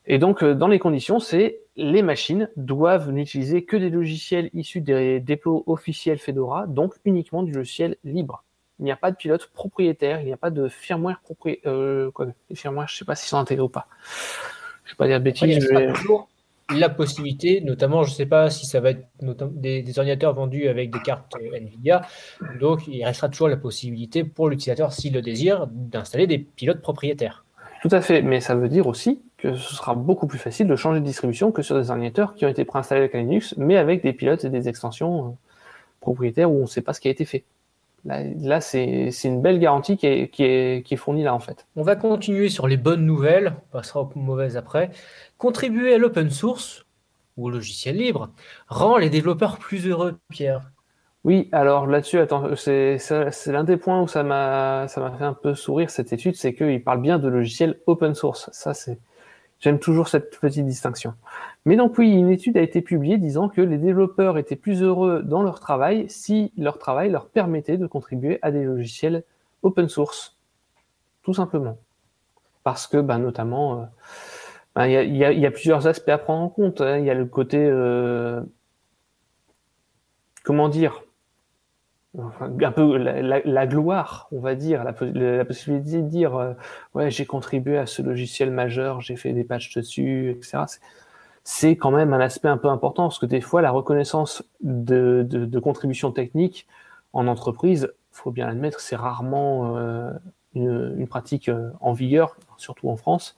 Speaker 5: Et donc, euh, dans les conditions, c'est les machines doivent n'utiliser que des logiciels issus des dépôts officiels Fedora, donc uniquement du logiciel libre. Il n'y a pas de pilote propriétaire, il n'y a pas de firmware propriétaire. Euh, quoi, les firmware, je sais pas s'ils sont intégrés ou pas. Je vais pas dire de
Speaker 4: Après, il
Speaker 5: bêtises.
Speaker 4: y
Speaker 5: vais-
Speaker 4: toujours la possibilité, notamment, je ne sais pas si ça va être des, des ordinateurs vendus avec des cartes euh, NVIDIA, donc il restera toujours la possibilité pour l'utilisateur, s'il le désire, d'installer des pilotes propriétaires.
Speaker 5: Tout à fait, mais ça veut dire aussi que ce sera beaucoup plus facile de changer de distribution que sur des ordinateurs qui ont été préinstallés avec Linux, mais avec des pilotes et des extensions euh, propriétaires où on ne sait pas ce qui a été fait. Là, là, c'est une belle garantie qui est, qui, est, qui est fournie là, en fait.
Speaker 4: On va continuer sur les bonnes nouvelles, on passera aux mauvaises après. Contribuer à l'open source ou au logiciel libre rend les développeurs plus heureux, Pierre.
Speaker 5: Oui, alors là-dessus, attends, c'est l'un des points où ça m'a ça m'a fait un peu sourire cette étude, c'est qu'il parle bien de logiciels open source. Ça, c'est j'aime toujours cette petite distinction. Mais donc oui, une étude a été publiée disant que les développeurs étaient plus heureux dans leur travail si leur travail leur permettait de contribuer à des logiciels open source, tout simplement. Parce que, ben, notamment, euh, ben, y a plusieurs aspects à prendre en compte. hein. Il y a le côté, euh, comment dire, un peu la, gloire, on va dire, la, pos- la possibilité de dire, euh, ouais, j'ai contribué à ce logiciel majeur, j'ai fait des patchs dessus, etc. C'est- quand même un aspect un peu important, parce que des fois, la reconnaissance de, de, contributions techniques en entreprise, faut bien l'admettre, c'est rarement euh, une, pratique euh, en vigueur, surtout en France.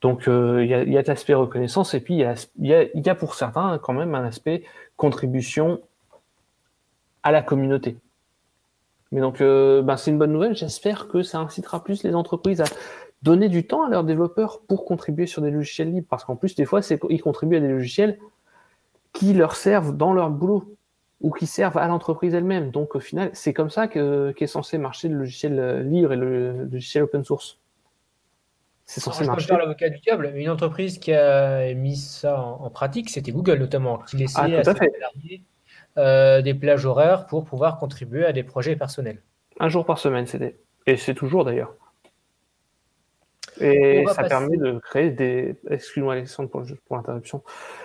Speaker 5: Donc, il y, a, y a cet aspect reconnaissance, et puis il y a, y y a pour certains quand même un aspect contribution à la communauté. Mais donc, euh, ben, c'est une bonne nouvelle. J'espère que ça incitera plus les entreprises à donner du temps à leurs développeurs pour contribuer sur des logiciels libres. Parce qu'en plus, des fois, c'est ils contribuent à des logiciels qui leur servent dans leur boulot ou qui servent à l'entreprise elle-même. Donc, au final, c'est comme ça que qu'est censé marcher le logiciel euh, libre et le logiciel open source. C'est
Speaker 4: Alors,
Speaker 5: censé
Speaker 4: je peux
Speaker 5: marcher.
Speaker 4: faire l'avocat du diable, mais une entreprise qui a mis ça en, en pratique, c'était Google notamment, qui laissait
Speaker 5: Ah, tout
Speaker 4: à
Speaker 5: fait.
Speaker 4: salariés euh, des plages horaires pour pouvoir contribuer à des projets personnels.
Speaker 5: Un jour par semaine, c'était. Et c'est toujours d'ailleurs. Et ça
Speaker 4: passer-
Speaker 5: permet de créer des. Excuse-moi Alexandre pour, l'interruption.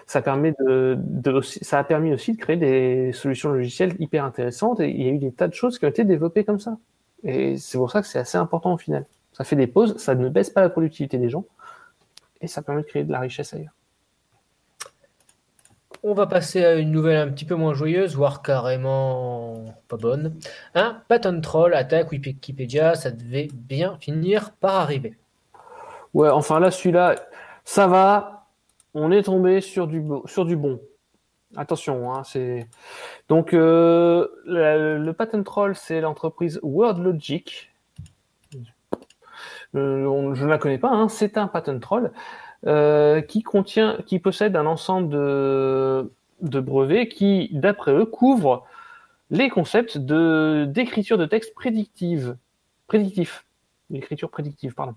Speaker 5: Ça permet de, de aussi- ça a permis aussi de créer des solutions logicielles hyper intéressantes et il y a eu des tas de choses qui ont été développées comme ça. Et c'est pour ça que c'est assez important au final. Ça fait des pauses, ça ne baisse pas la productivité des gens et ça permet de créer de la richesse ailleurs.
Speaker 4: On va passer à une nouvelle un petit peu moins joyeuse, voire carrément pas bonne. Un patent troll attaque Wikipédia, ça devait bien finir par arriver.
Speaker 5: Ouais, enfin là, celui-là, ça va. On est tombé sur du, bon. Attention, hein, c'est donc euh, le, patent troll, c'est l'entreprise WordLogic. Euh, je ne la connais pas. Hein, c'est un patent troll euh, qui contient, qui possède un ensemble de, de brevets qui, d'après eux, couvrent les concepts de d'écriture de texte prédictive, prédictif, l'écriture prédictive, pardon.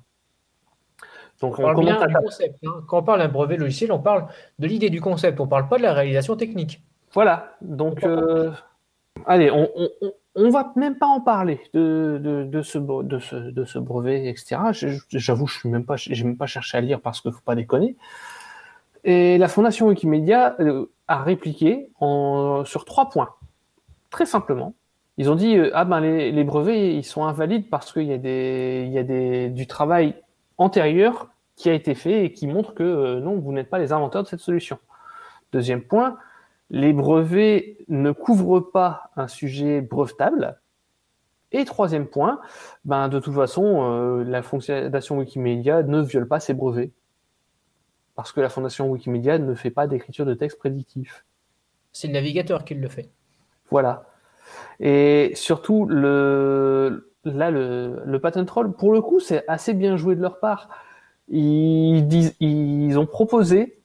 Speaker 5: Donc
Speaker 4: On parle bien
Speaker 5: à
Speaker 4: du concept. hein. Quand on parle d'un brevet logiciel, on parle de l'idée du concept, on parle pas de la réalisation technique.
Speaker 5: Voilà, donc euh, allez, on, on, on- va même pas en parler de, de, ce, brevet, etc. J'avoue, je suis même pas, j'ai même pas cherché à lire parce qu'il faut pas déconner. Et la fondation Wikimedia euh, a répliqué sur trois points, très simplement. Ils ont dit euh, ah ben les, les brevets ils sont invalides parce qu'il y a des il y a des du travail antérieur qui a été fait et qui montre que euh, non vous n'êtes pas les inventeurs de cette solution. Deuxième point, les brevets ne couvrent pas un sujet brevetable. Et troisième point, ben de toute façon, euh, la fonctionnalisation Wikimedia ne viole pas ces brevets. Parce que la fondation Wikimedia ne fait pas d'écriture de texte prédictif.
Speaker 4: C'est le navigateur qui le fait.
Speaker 5: Voilà. Et surtout, le, là, le, le patent troll, pour le coup, c'est assez bien joué de leur part. Ils, disent, ils ont proposé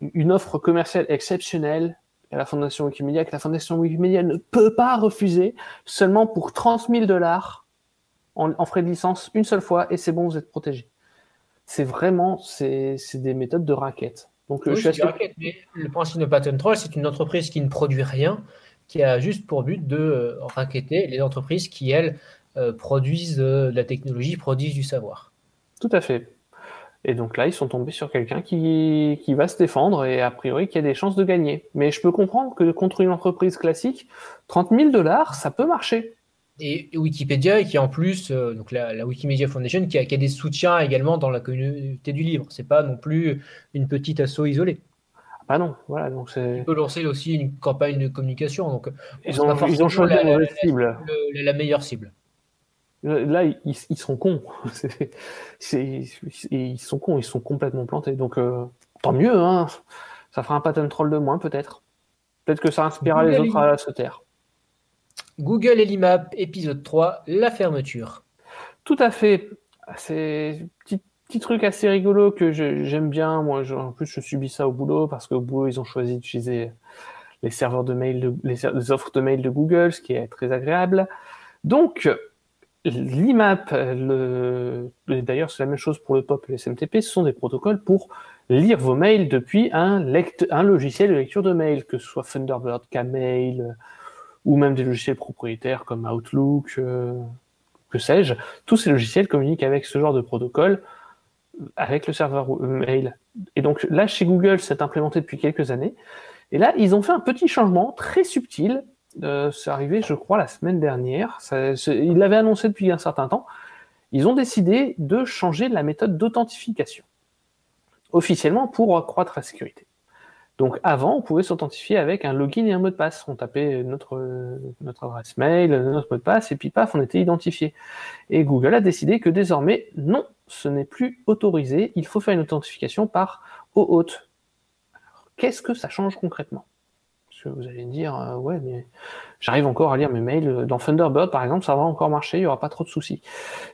Speaker 5: une offre commerciale exceptionnelle à la fondation Wikimedia que la fondation Wikimedia ne peut pas refuser seulement pour 30 000 dollars en, en frais de licence une seule fois et c'est bon, vous êtes protégé. C'est vraiment, c'est des méthodes de raquette. Donc,
Speaker 4: Oui,
Speaker 5: je suis
Speaker 4: c'est
Speaker 5: assez-
Speaker 4: du racket, mais le principe de Patent Troll, c'est une entreprise qui ne produit rien, qui a juste pour but de euh, racketter les entreprises qui, elles, euh, produisent euh, de la technologie, produisent du savoir.
Speaker 5: Tout à fait. Et donc là, ils sont tombés sur quelqu'un qui, qui va se défendre et a priori qui a des chances de gagner. Mais je peux comprendre que contre une entreprise classique, 30 000 dollars, ça peut marcher.
Speaker 4: Et Wikipédia, qui en plus, euh, donc la, la Wikimedia Foundation, qui a, qui a des soutiens également dans la communauté du livre. C'est pas non plus une petite asso isolée.
Speaker 5: Ah bah non, voilà, donc c'est.
Speaker 4: Peut lancer aussi une campagne de communication. Donc,
Speaker 5: Ils ont, ils ont
Speaker 4: forcément
Speaker 5: changé
Speaker 4: la-
Speaker 5: cible.
Speaker 4: la meilleure cible.
Speaker 5: Là, ils, ils sont cons. C'est- c'est- ils sont cons, ils sont complètement plantés. Donc, euh, tant mieux, hein. Ça fera un patent troll de moins, peut-être. Peut-être que ça inspirera les autres à se taire.
Speaker 4: Google et l'IMAP, épisode 3, la fermeture.
Speaker 5: Tout à fait. C'est petit, petit truc assez rigolo que je- j'aime bien. Moi, je- en plus, je subis ça au boulot parce qu'au boulot, ils ont choisi d'utiliser les serveurs de mail, de- les, les offres de mail de Google, ce qui est très agréable. Donc, l'IMAP, et d'ailleurs, c'est la même chose pour le POP et le SMTP, ce sont des protocoles pour lire vos mails depuis un, logiciel de lecture de mail, que ce soit Thunderbird, Kmail, euh, ou même des logiciels propriétaires comme Outlook, euh, que sais-je. Tous ces logiciels communiquent avec ce genre de protocole, euh, avec le serveur euh, mail. Et donc là, chez Google, c'est implémenté depuis quelques années. Et là, ils ont fait un petit changement très subtil. Euh, c'est arrivé, je crois, la semaine dernière. Ils l'avaient annoncé depuis un certain temps. Ils ont décidé de changer la méthode d'authentification officiellement pour accroître la sécurité. Donc avant, on pouvait s'authentifier avec un login et un mot de passe. On tapait notre, notre adresse mail, notre mot de passe, et puis paf, on était identifié. Et Google a décidé que désormais, non, ce n'est plus autorisé. Il faut faire une authentification par OAuth. Qu'est-ce que ça change concrètement? Parce que vous allez me dire, euh, ouais, mais j'arrive encore à lire mes mails. Dans Thunderbird, par exemple, ça va encore marcher, il n'y aura pas trop de soucis.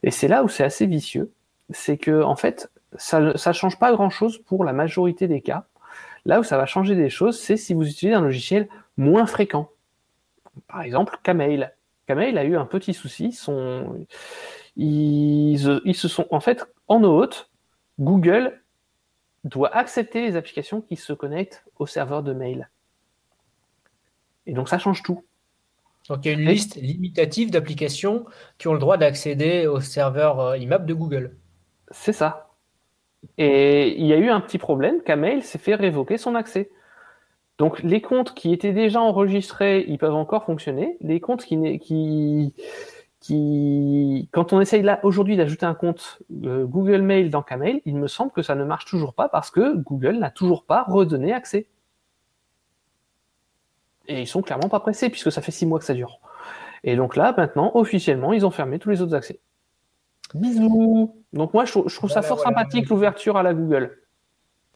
Speaker 5: Et c'est là où c'est assez vicieux. C'est que, en fait, ça ne change pas grand-chose pour la majorité des cas. Là où ça va changer des choses, c'est si vous utilisez un logiciel moins fréquent. Par exemple, Kmail. Kmail a eu un petit souci. Ils, ils se sont, en fait, en OAuth, Google doit accepter les applications qui se connectent au serveur de mail. Et donc ça change tout.
Speaker 4: Donc il y a une
Speaker 5: Et-
Speaker 4: liste limitative d'applications qui ont le droit d'accéder au serveur euh, IMAP de Google.
Speaker 5: C'est ça. Et il y a eu un petit problème, Kmail s'est fait révoquer son accès. Donc les comptes qui étaient déjà enregistrés, ils peuvent encore fonctionner. Les comptes qui, qui, qui quand on essaye là aujourd'hui d'ajouter un compte euh, Google Mail dans Kmail, il me semble que ça ne marche toujours pas parce que Google n'a toujours pas redonné accès. Et ils sont clairement pas pressés puisque ça fait six mois que ça dure. Et donc là, maintenant, officiellement, ils ont fermé tous les autres accès. Bisous. Donc moi, je, trouve- je trouve ça fort
Speaker 4: voilà.
Speaker 5: sympathique l'ouverture à la Google.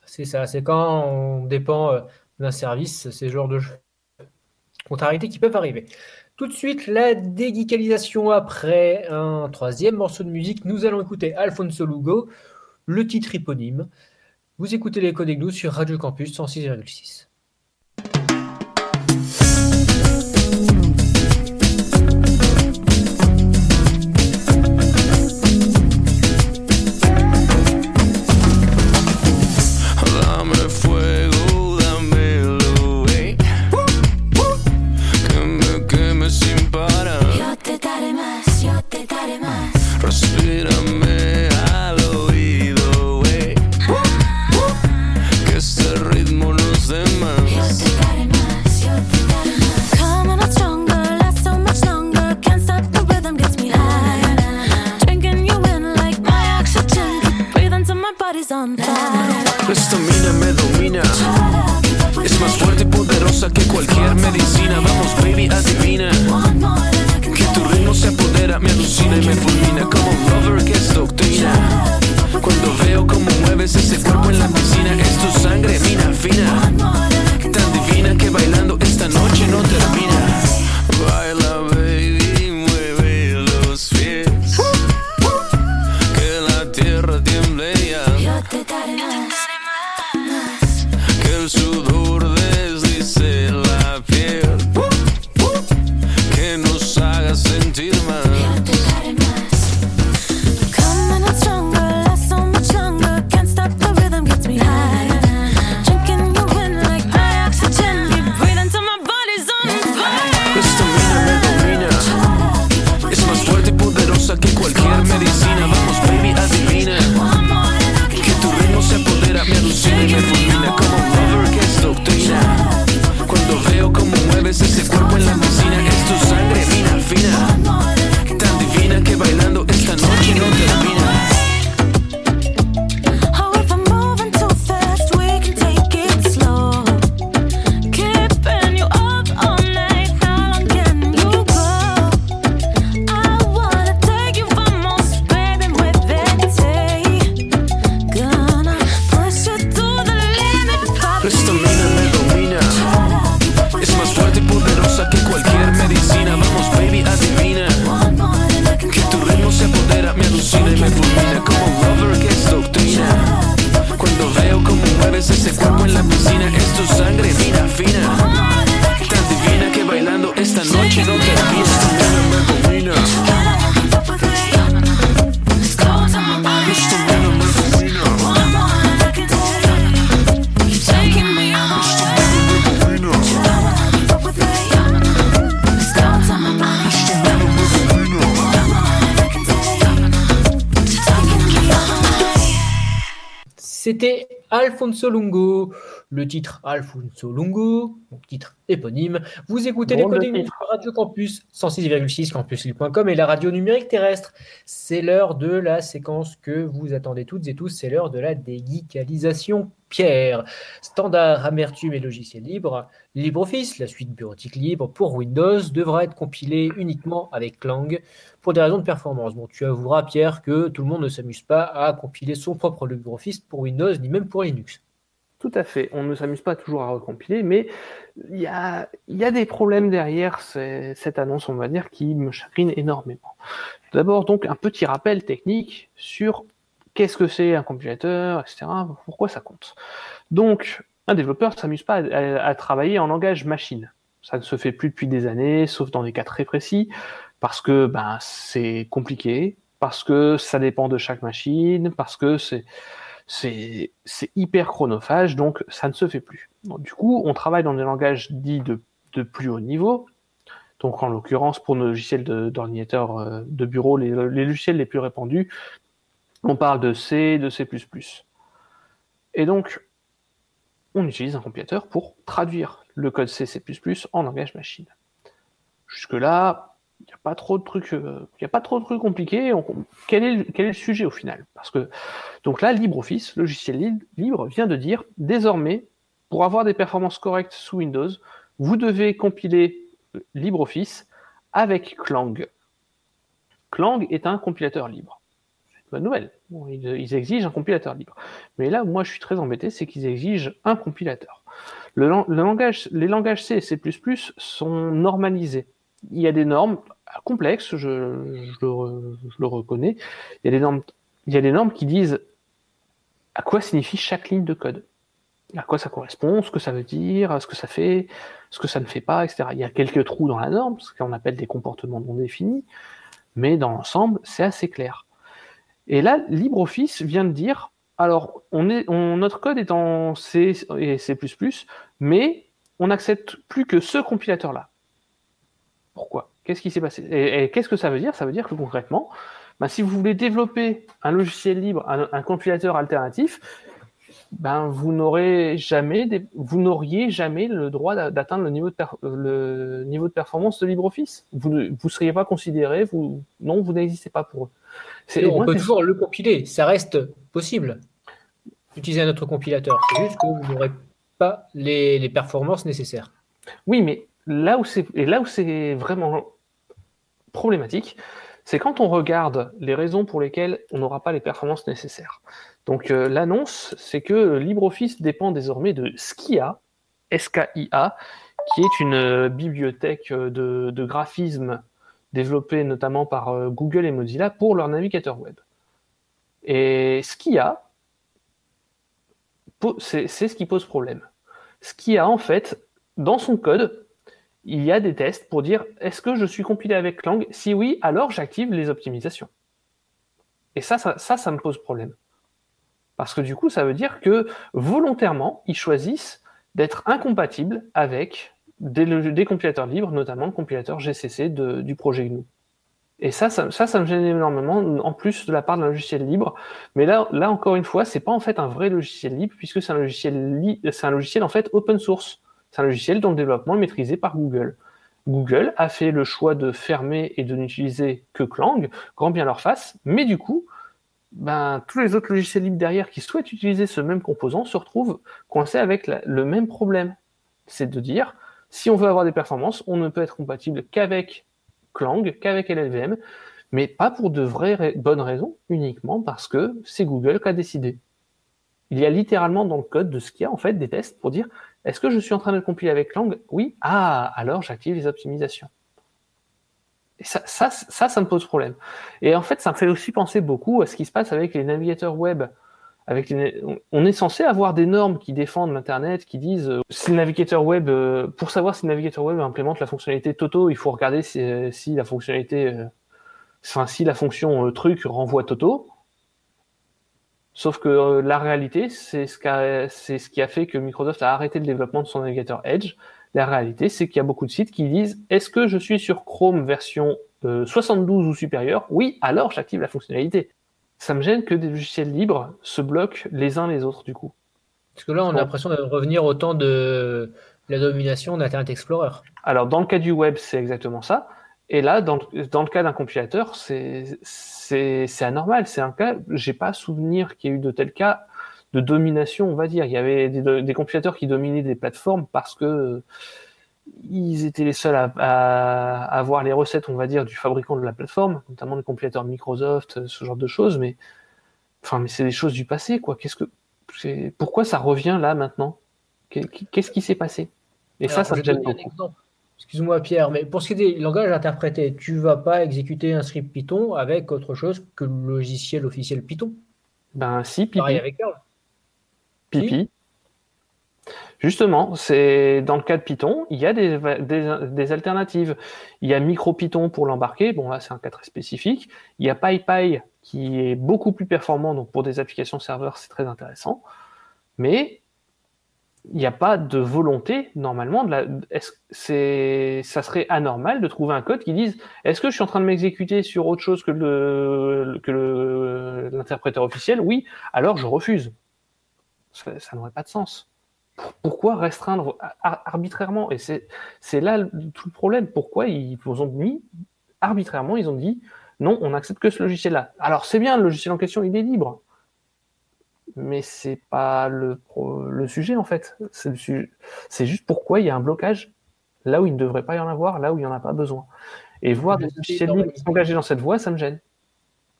Speaker 4: C'est ça, c'est quand on dépend euh, d'un service, ces genres de contrariétés qui peuvent arriver. Tout de suite, la déguicalisation après un troisième morceau de musique. Nous allons écouter Alfonso Lugo, le titre éponyme. Vous écoutez les Blues sur Radio Campus 106,6.
Speaker 8: Es más fuerte y poderosa que cualquier medicina. Vamos, baby, adivina. Que tu ritmo se apodera, me alucina y me fulmina. Como un lover que es doctrina. Cuando veo cómo mueves ese cuerpo en la piscina, es
Speaker 4: tu
Speaker 8: sangre, mina fina. Tan divina que bailando esta noche no termina.
Speaker 4: Alfonso Lungo. Le titre Alfonso Lungo, donc titre éponyme. Vous écoutez Décoding
Speaker 5: titre.
Speaker 4: sur Radio Campus 106,6 campuslille.com et la radio numérique terrestre. C'est l'heure de la séquence que vous attendez toutes et tous. C'est l'heure de la déguicalisation. Pierre, standard, amertume et logiciel libre. LibreOffice, la suite bureautique libre pour Windows, devra être compilé uniquement avec Clang pour des raisons de performance. Bon, tu avoueras, Pierre, que tout le monde ne s'amuse pas à compiler son propre LibreOffice pour Windows ni même pour Linux.
Speaker 5: Tout à fait. On ne s'amuse pas toujours à recompiler, mais il y a, des problèmes derrière cette annonce, on va dire, qui me chagrine énormément. D'abord, donc, un petit rappel technique sur qu'est-ce que c'est un compilateur, etc., pourquoi ça compte? Donc, un développeur ne s'amuse pas à travailler en langage machine. Ça ne se fait plus depuis des années, sauf dans des cas très précis, parce que ben, c'est compliqué, parce que ça dépend de chaque machine, parce que c'est c'est hyper chronophage, donc ça ne se fait plus. Du coup, on travaille dans des langages dits de, plus haut niveau. Donc, en l'occurrence, pour nos logiciels d'ordinateur euh, de, bureau, les, les logiciels les plus répandus, on parle de C, de C++. Et donc, on utilise un compilateur pour traduire le code C, C++ en langage machine. Jusque-là, pas trop de trucs, euh, il y a pas trop de trucs compliqués. Quel, est le, sujet au final? Parce que donc là, LibreOffice, logiciel li- libre, vient de dire désormais, pour avoir des performances correctes sous Windows, vous devez compiler euh, LibreOffice avec Clang. Clang est un compilateur libre. C'est une bonne nouvelle. Ils, exigent un compilateur libre. Mais là, moi, je suis très embêté, c'est qu'ils exigent un compilateur. Les langages C et C++ sont normalisés. Il y a des normes complexes, je, le, reconnais. Il y a des normes qui disent à quoi signifie chaque ligne de code, à quoi ça correspond, ce que ça veut dire, ce que ça fait, ce que ça ne fait pas, etc. Il y a quelques trous dans la norme, ce qu'on appelle des comportements non définis, mais dans l'ensemble, c'est assez clair. Et là, LibreOffice vient de dire, alors, notre code est en C et C++, mais on n'accepte plus que ce compilateur-là. Pourquoi? Qu'est-ce qui s'est passé? Et, et qu'est-ce que ça veut dire? Ça veut dire que concrètement, ben, si vous voulez développer un logiciel libre, un, un compilateur alternatif, ben, vous n'aurez jamais, des- vous n'auriez jamais le droit d'a- d'atteindre le niveau de per- le niveau de performance de LibreOffice. Vous ne vous seriez pas considéré, vous non, vous n'existez pas pour eux. C'est
Speaker 4: on peut toujours le compiler, ça reste possible d'utiliser un autre compilateur. C'est juste que vous n'aurez pas les, les performances nécessaires.
Speaker 5: Oui, mais là où c'est et là où c'est vraiment problématique, c'est quand on regarde les raisons pour lesquelles on n'aura pas les performances nécessaires. Donc euh, l'annonce, c'est que LibreOffice dépend désormais de Skia, SKIA, qui est une euh, bibliothèque euh, de, graphisme développée notamment par Google et Mozilla pour leur navigateur web. Et Skia, c'est ce qui pose problème. Skia, en fait, dans son code, il y a des tests pour dire est-ce que je suis compilé avec Clang Si oui, alors j'active les optimisations. Et ça, ça, me pose problème. Parce que du coup, ça veut dire que volontairement, ils choisissent d'être incompatibles avec des, compilateurs libres, notamment le compilateur GCC du projet GNU. Et ça, ça, ça, me gêne énormément, en plus de la part d'un logiciel libre. Mais là, encore une fois, c'est pas en fait un vrai logiciel libre, puisque c'est un logiciel, c'est un logiciel en fait open source. C'est un logiciel dont le développement est maîtrisé par Google. Google a fait le choix de fermer et de n'utiliser que Clang, grand bien leur face, mais du coup, ben, tous les autres logiciels libres derrière qui souhaitent utiliser ce même composant se retrouvent coincés avec le même problème. C'est de dire, si on veut avoir des performances, on ne peut être compatible qu'avec Clang, qu'avec LLVM, mais pas pour de vraies ra- bonnes raisons, uniquement parce que c'est Google qui a décidé. Il y a littéralement dans le code de Skia en fait des tests pour dire est-ce que je suis en train de le compiler avec Clang Oui. Ah, alors j'active les optimisations. Ça, ça, me pose problème. Et en fait, ça me fait aussi penser beaucoup à ce qui se passe avec les navigateurs web. On est censé avoir des normes qui défendent l'Internet, qui disent euh, si le navigateur web, euh, pour savoir si le navigateur web implémente la fonctionnalité Toto, il faut regarder si, euh, la fonctionnalité, si la fonction truc renvoie Toto. Sauf que euh, la réalité, c'est ce, qui a fait que Microsoft a arrêté le développement de son navigateur Edge. La réalité, c'est qu'il y a beaucoup de sites qui disent est-ce que je suis sur Chrome version euh, 72 ou supérieure? Oui, alors j'active la fonctionnalité. ça me gêne que des logiciels libres se bloquent les uns les autres, du coup.
Speaker 4: Parce que là, on a l'impression de revenir au temps de la domination d'Internet Explorer.
Speaker 5: Alors, dans le cas du web, c'est exactement ça. Et là, dans, le- dans le cas d'un compilateur, c'est anormal. C'est un cas, j'ai pas souvenir qu'il y ait eu de tels cas de domination, on va dire. Il y avait des, des compilateurs qui dominaient des plateformes parce que euh, ils étaient les seuls à, à avoir les recettes, on va dire, du fabricant de la plateforme, notamment les compilateurs Microsoft, ce genre de choses. Mais enfin, mais c'est des choses du passé, quoi. Qu'est-ce que pourquoi ça revient là maintenant? Qu'est- Qu'est-ce qui s'est passé? Et ça,
Speaker 4: Alors,
Speaker 5: ça me gêne beaucoup.
Speaker 4: Excuse-moi Pierre, mais pour ce qui est des langages interprétés, tu vas pas exécuter un script Python avec autre chose que le logiciel officiel Python?
Speaker 5: Ben si, pipi.
Speaker 4: Pareil avec Perl.
Speaker 5: Pipi. Justement, c'est dans le cas de Python, il y a des, des, des alternatives. Il y a MicroPython pour l'embarquer, bon là c'est un cas très spécifique. Il y a PyPy qui est beaucoup plus performant, donc pour des applications serveurs c'est très intéressant. Mais il n'y a pas de volonté normalement. De la, c'est, ça serait anormal de trouver un code qui dise est-ce que je suis en train de m'exécuter sur autre chose que le, l'interpréteur officiel? Oui, alors je refuse. Ça, n'aurait pas de sens. Pourquoi restreindre ar- arbitrairement? Et c'est, là tout le problème. Pourquoi ils vous ont mis arbitrairement, ils ont dit non, on n'accepte que ce logiciel-là? Alors c'est bien, le logiciel en question, il est libre. Mais c'est pas le, sujet en fait. C'est, juste pourquoi il y a un blocage là où il ne devrait pas y en avoir, là où il n'y en a pas besoin. Et voir des
Speaker 4: normalisé.
Speaker 5: s'engager dans cette voie, ça me gêne.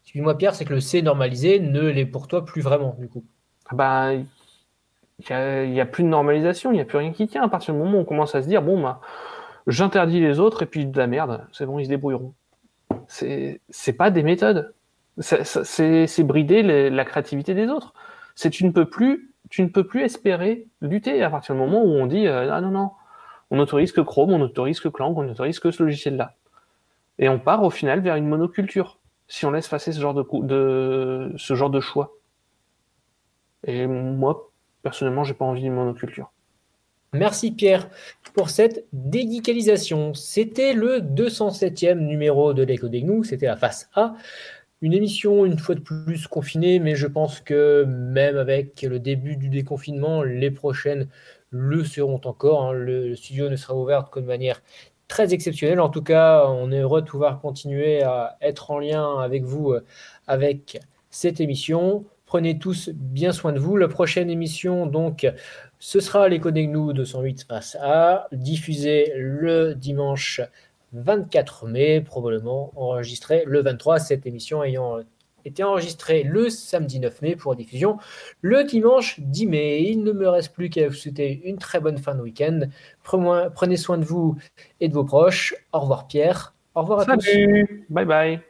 Speaker 4: Excuse-moi Pierre, c'est que le C normalisé ne l'est pour toi plus vraiment du coup.
Speaker 5: Ah bah, il n'y a, il y a plus de normalisation, il n'y a plus rien qui tient. À partir du moment où on commence à se dire, bon, bah, j'interdis les autres et puis de la merde, c'est bon, ils se débrouilleront. C'est c'est pas des méthodes. C'est c'est brider les- la créativité des autres. C'est tu ne peux plus, tu ne peux plus espérer lutter à partir du moment où on dit, euh, ah non, non, on n'autorise que Chrome, on n'autorise que Clang, on n'autorise que ce logiciel-là. Et on part au final vers une monoculture si on laisse passer ce genre de, choix. Et moi, personnellement, j'ai pas envie d'une monoculture.
Speaker 4: Merci Pierre pour cette dédicalisation. C'était le 207e numéro de l'écho des gnous, c'était la face A. Une émission une fois de plus confinée, mais je pense que même avec le début du déconfinement, les prochaines le seront encore. hein. Le studio ne sera ouvert que de manière très exceptionnelle. En tout cas, on est heureux de pouvoir continuer à être en lien avec vous euh, avec cette émission. Prenez tous bien soin de vous. La prochaine émission, donc, ce sera l'écho des gnous 208 face A, diffusé le dimanche 24 mai, probablement enregistré le 23, cette émission ayant été enregistrée le samedi 9 mai pour diffusion le dimanche 10 mai. Il ne me reste plus qu'à vous souhaiter une très bonne fin de week-end. Prenez soin de vous et de vos proches. Au revoir Pierre. Au revoir à tous.
Speaker 5: Salut Bye bye